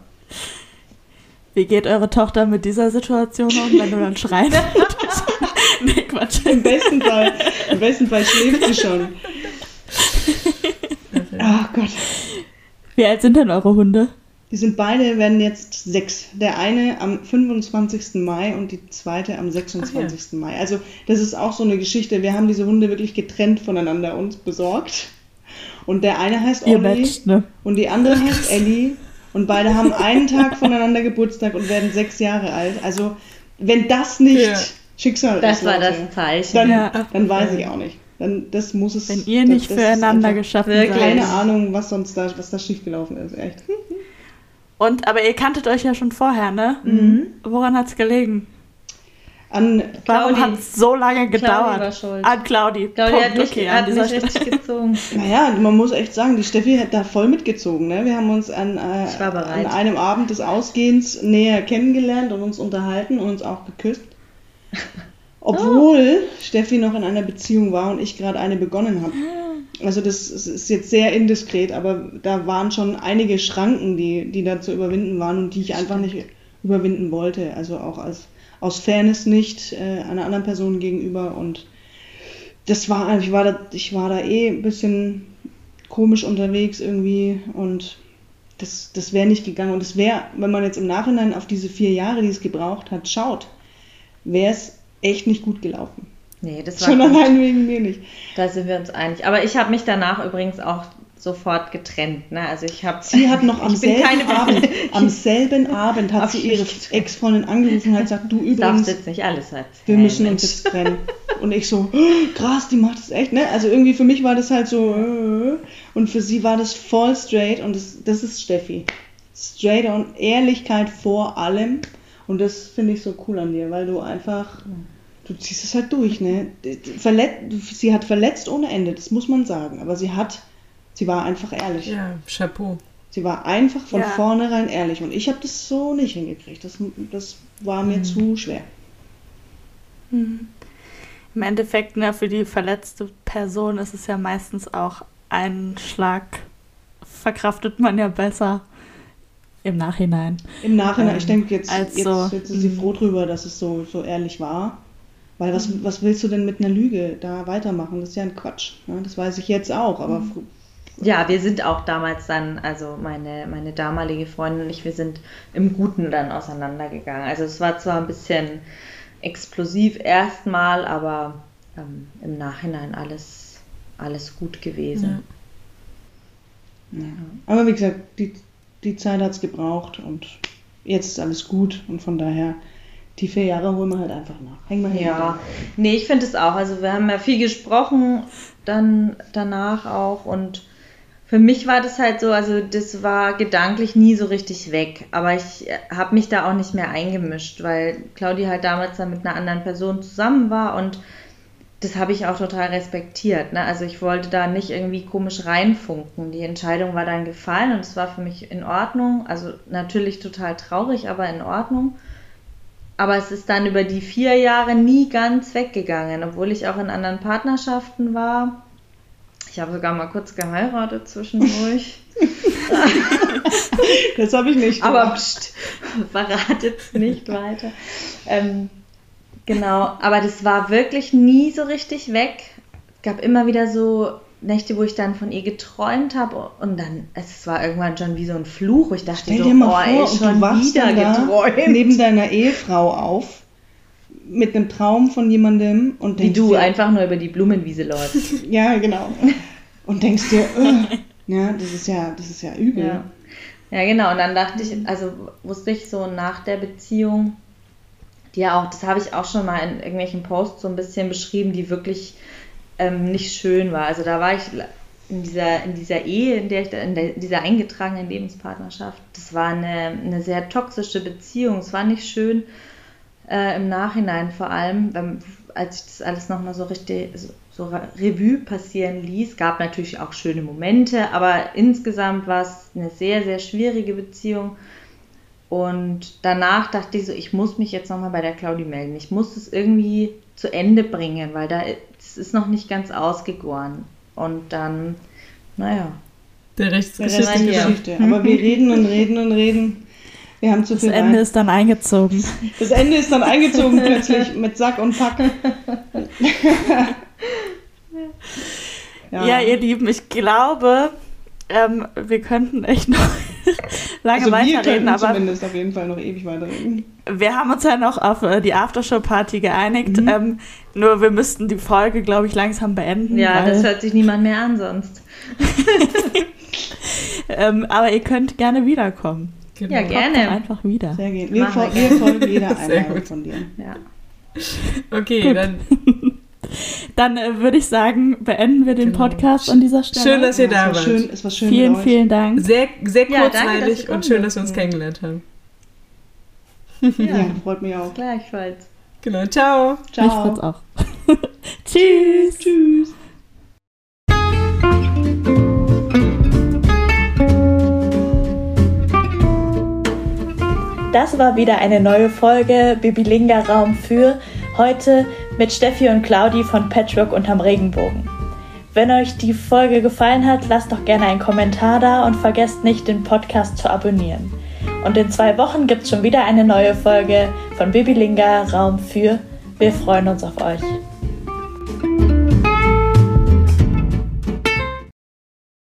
Wie geht eure Tochter mit dieser Situation um, wenn du dann schreien (laughs) Nee, Quatsch. Im besten Fall, im besten Fall schläft sie schon. Ach (laughs) oh Gott. Wie alt sind denn eure Hunde? Die sind beide, werden jetzt sechs. Der eine am 25. Mai und die zweite am 26. Ja. Mai. Also das ist auch so eine Geschichte. Wir haben diese Hunde wirklich getrennt voneinander uns besorgt. Und der eine heißt Olli matcht, ne? und die andere heißt Ellie. Und beide haben (laughs) einen Tag voneinander Geburtstag und werden sechs Jahre alt. Also wenn das nicht ja. Schicksal das ist, Das war das Zeichen. Dann, ja. dann weiß ich auch nicht. Dann, das muss es. Wenn ihr nicht das, das füreinander geschaffen seid. Keine Ahnung, was sonst da, was da schiefgelaufen ist. Echt. Und, aber ihr kanntet euch ja schon vorher, ne? Mhm. Woran hat es gelegen? An Warum hat es so lange gedauert? Claudi war An Claudi. Claudi Punkt. hat mich, okay, hat mich richtig gezogen. (laughs) Naja, man muss echt sagen, die Steffi hat da voll mitgezogen. Ne? Wir haben uns an, äh, an einem Abend des Ausgehens näher kennengelernt und uns unterhalten und uns auch geküsst. (laughs) Obwohl oh. Steffi noch in einer Beziehung war und ich gerade eine begonnen habe. Ah. Also das ist jetzt sehr indiskret, aber da waren schon einige Schranken, die, die da zu überwinden waren und die ich einfach nicht überwinden wollte. Also auch als, aus Fairness nicht äh, einer anderen Person gegenüber. Und das war, ich war da, ich war da eh ein bisschen komisch unterwegs irgendwie und das, das wäre nicht gegangen. Und es wäre, wenn man jetzt im Nachhinein auf diese vier Jahre, die es gebraucht hat, schaut, wäre es echt nicht gut gelaufen. Nee, das war Schon allein wegen mir nicht. Da sind wir uns einig. Aber ich habe mich danach übrigens auch sofort getrennt. Ne? Also ich habe. Sie hat noch (laughs) am selben Abend, am selben Abend hat sie ihre Ex-Freundin angerufen und hat gesagt, du übrigens. Darfst jetzt nicht alles erzählen. Wir müssen uns jetzt trennen. Und ich so, oh, krass, die macht das echt, ne? Also irgendwie für mich war das halt so, äh, und für sie war das voll straight und das, das ist Steffi. Straight und Ehrlichkeit vor allem. Und das finde ich so cool an dir, weil du einfach du ziehst es halt durch, ne? Verlet sie hat verletzt ohne Ende, das muss man sagen. Aber sie hat, sie war einfach ehrlich. Ja, Chapeau. Sie war einfach von ja. vornherein ehrlich und ich habe das so nicht hingekriegt. Das, das war mir mhm. zu schwer. Mhm. Im Endeffekt, ne, für die verletzte Person ist es ja meistens auch ein Schlag, verkraftet man ja besser im Nachhinein. Im Nachhinein, ähm, ich denke, jetzt, jetzt, so, jetzt ist sie froh drüber, dass es so, so ehrlich war. Weil was, mhm. was willst du denn mit einer Lüge da weitermachen? Das ist ja ein Quatsch. Ne? Das weiß ich jetzt auch, aber. Mhm. Ja, wir sind auch damals dann, also meine, meine damalige Freundin und ich, wir sind im Guten dann auseinandergegangen. Also es war zwar ein bisschen explosiv erstmal, aber ähm, im Nachhinein alles, alles gut gewesen. Ja. Ja. Aber wie gesagt, die, die Zeit hat es gebraucht und jetzt ist alles gut und von daher die vier Jahre holen wir halt einfach nach. Hängen wir hin. Ja, nee, ich finde es auch. Also wir haben ja viel gesprochen dann danach auch und für mich war das halt so, also das war gedanklich nie so richtig weg, aber ich habe mich da auch nicht mehr eingemischt, weil Claudia halt damals dann mit einer anderen Person zusammen war und das habe ich auch total respektiert. Ne? Also ich wollte da nicht irgendwie komisch reinfunken. Die Entscheidung war dann gefallen und es war für mich in Ordnung. Also natürlich total traurig, aber in Ordnung. Aber es ist dann über die vier Jahre nie ganz weggegangen, obwohl ich auch in anderen Partnerschaften war. Ich habe sogar mal kurz geheiratet zwischendurch. (laughs) das habe ich nicht. Gemacht. Aber pst, verratet nicht weiter. Ähm, Genau, aber das war wirklich nie so richtig weg. Es gab immer wieder so Nächte, wo ich dann von ihr geträumt habe und dann, es war irgendwann schon wie so ein Fluch. Ich dachte Stell dir so, mal oh, vor, ey, schon du wachst wieder geträumt. neben deiner Ehefrau auf mit einem Traum von jemandem und wie du dir, einfach nur über die Blumenwiese läufst. (laughs) ja, genau. Und denkst dir, (laughs) oh, ja, das ist ja, das ist ja übel. Ja. ja, genau. Und dann dachte ich, also wusste ich so nach der Beziehung, die ja auch, das habe ich auch schon mal in irgendwelchen Posts so ein bisschen beschrieben, die wirklich ähm, nicht schön war. Also da war ich in dieser, in dieser Ehe, in der ich in, der, dieser eingetragenen Lebenspartnerschaft, das war eine, eine sehr toxische Beziehung. Es war nicht schön äh, im Nachhinein vor allem, wenn, als ich das alles nochmal so richtig so, so Revue passieren ließ. Gab natürlich auch schöne Momente, aber insgesamt war es eine sehr, sehr schwierige Beziehung und danach dachte ich so, ich muss mich jetzt nochmal bei der Claudi melden. Ich muss es irgendwie zu Ende bringen, weil da es ist noch nicht ganz ausgegoren. Und dann, naja. Der Rechtsgeschichte. Aber wir reden und reden und reden. Wir haben zu viel. Das Ende Wein. ist dann eingezogen. Das Ende ist dann eingezogen plötzlich (laughs) mit Sack und Pack. (laughs) ja. ja, ihr Lieben, ich glaube, ähm, wir könnten echt noch (laughs) lange also weiterreden, wir aber zumindest auf jeden Fall noch ewig weiterreden. Wir haben uns ja noch auf äh, die Aftershow-Party geeinigt. Mhm. Ähm, nur wir müssten die Folge, glaube ich, langsam beenden. Ja, das hört sich niemand mehr an sonst. (laughs) (laughs) ähm, aber ihr könnt gerne wiederkommen. Genau. Ja, gerne. einfach wieder. Sehr gerne. Wir, wir folgen jeder einmal von dir. Ja. Okay, Gut. dann Dann äh, würde ich sagen, beenden wir den genau. Podcast an dieser Stelle. Schön, dass ihr da wart. Schön, es war schön vielen, vielen Dank. Sehr, sehr kurzweilig ja, und schön, dass wir uns kennengelernt haben. Ja, (laughs) freut mich auch. Gleichfalls. Genau, ciao. Ciao. Mich freut's auch. (laughs) Tschüss. Tschüss. Das war wieder eine neue Folge Bibilinga Raum für heute mit Steffi und Claudi von Patchwork unterm Regenbogen. Wenn euch die Folge gefallen hat, lasst doch gerne einen Kommentar da und vergesst nicht, den Podcast zu abonnieren. Und in zwei Wochen gibt es schon wieder eine neue Folge von Bibilinga Raum für. Wir freuen uns auf euch.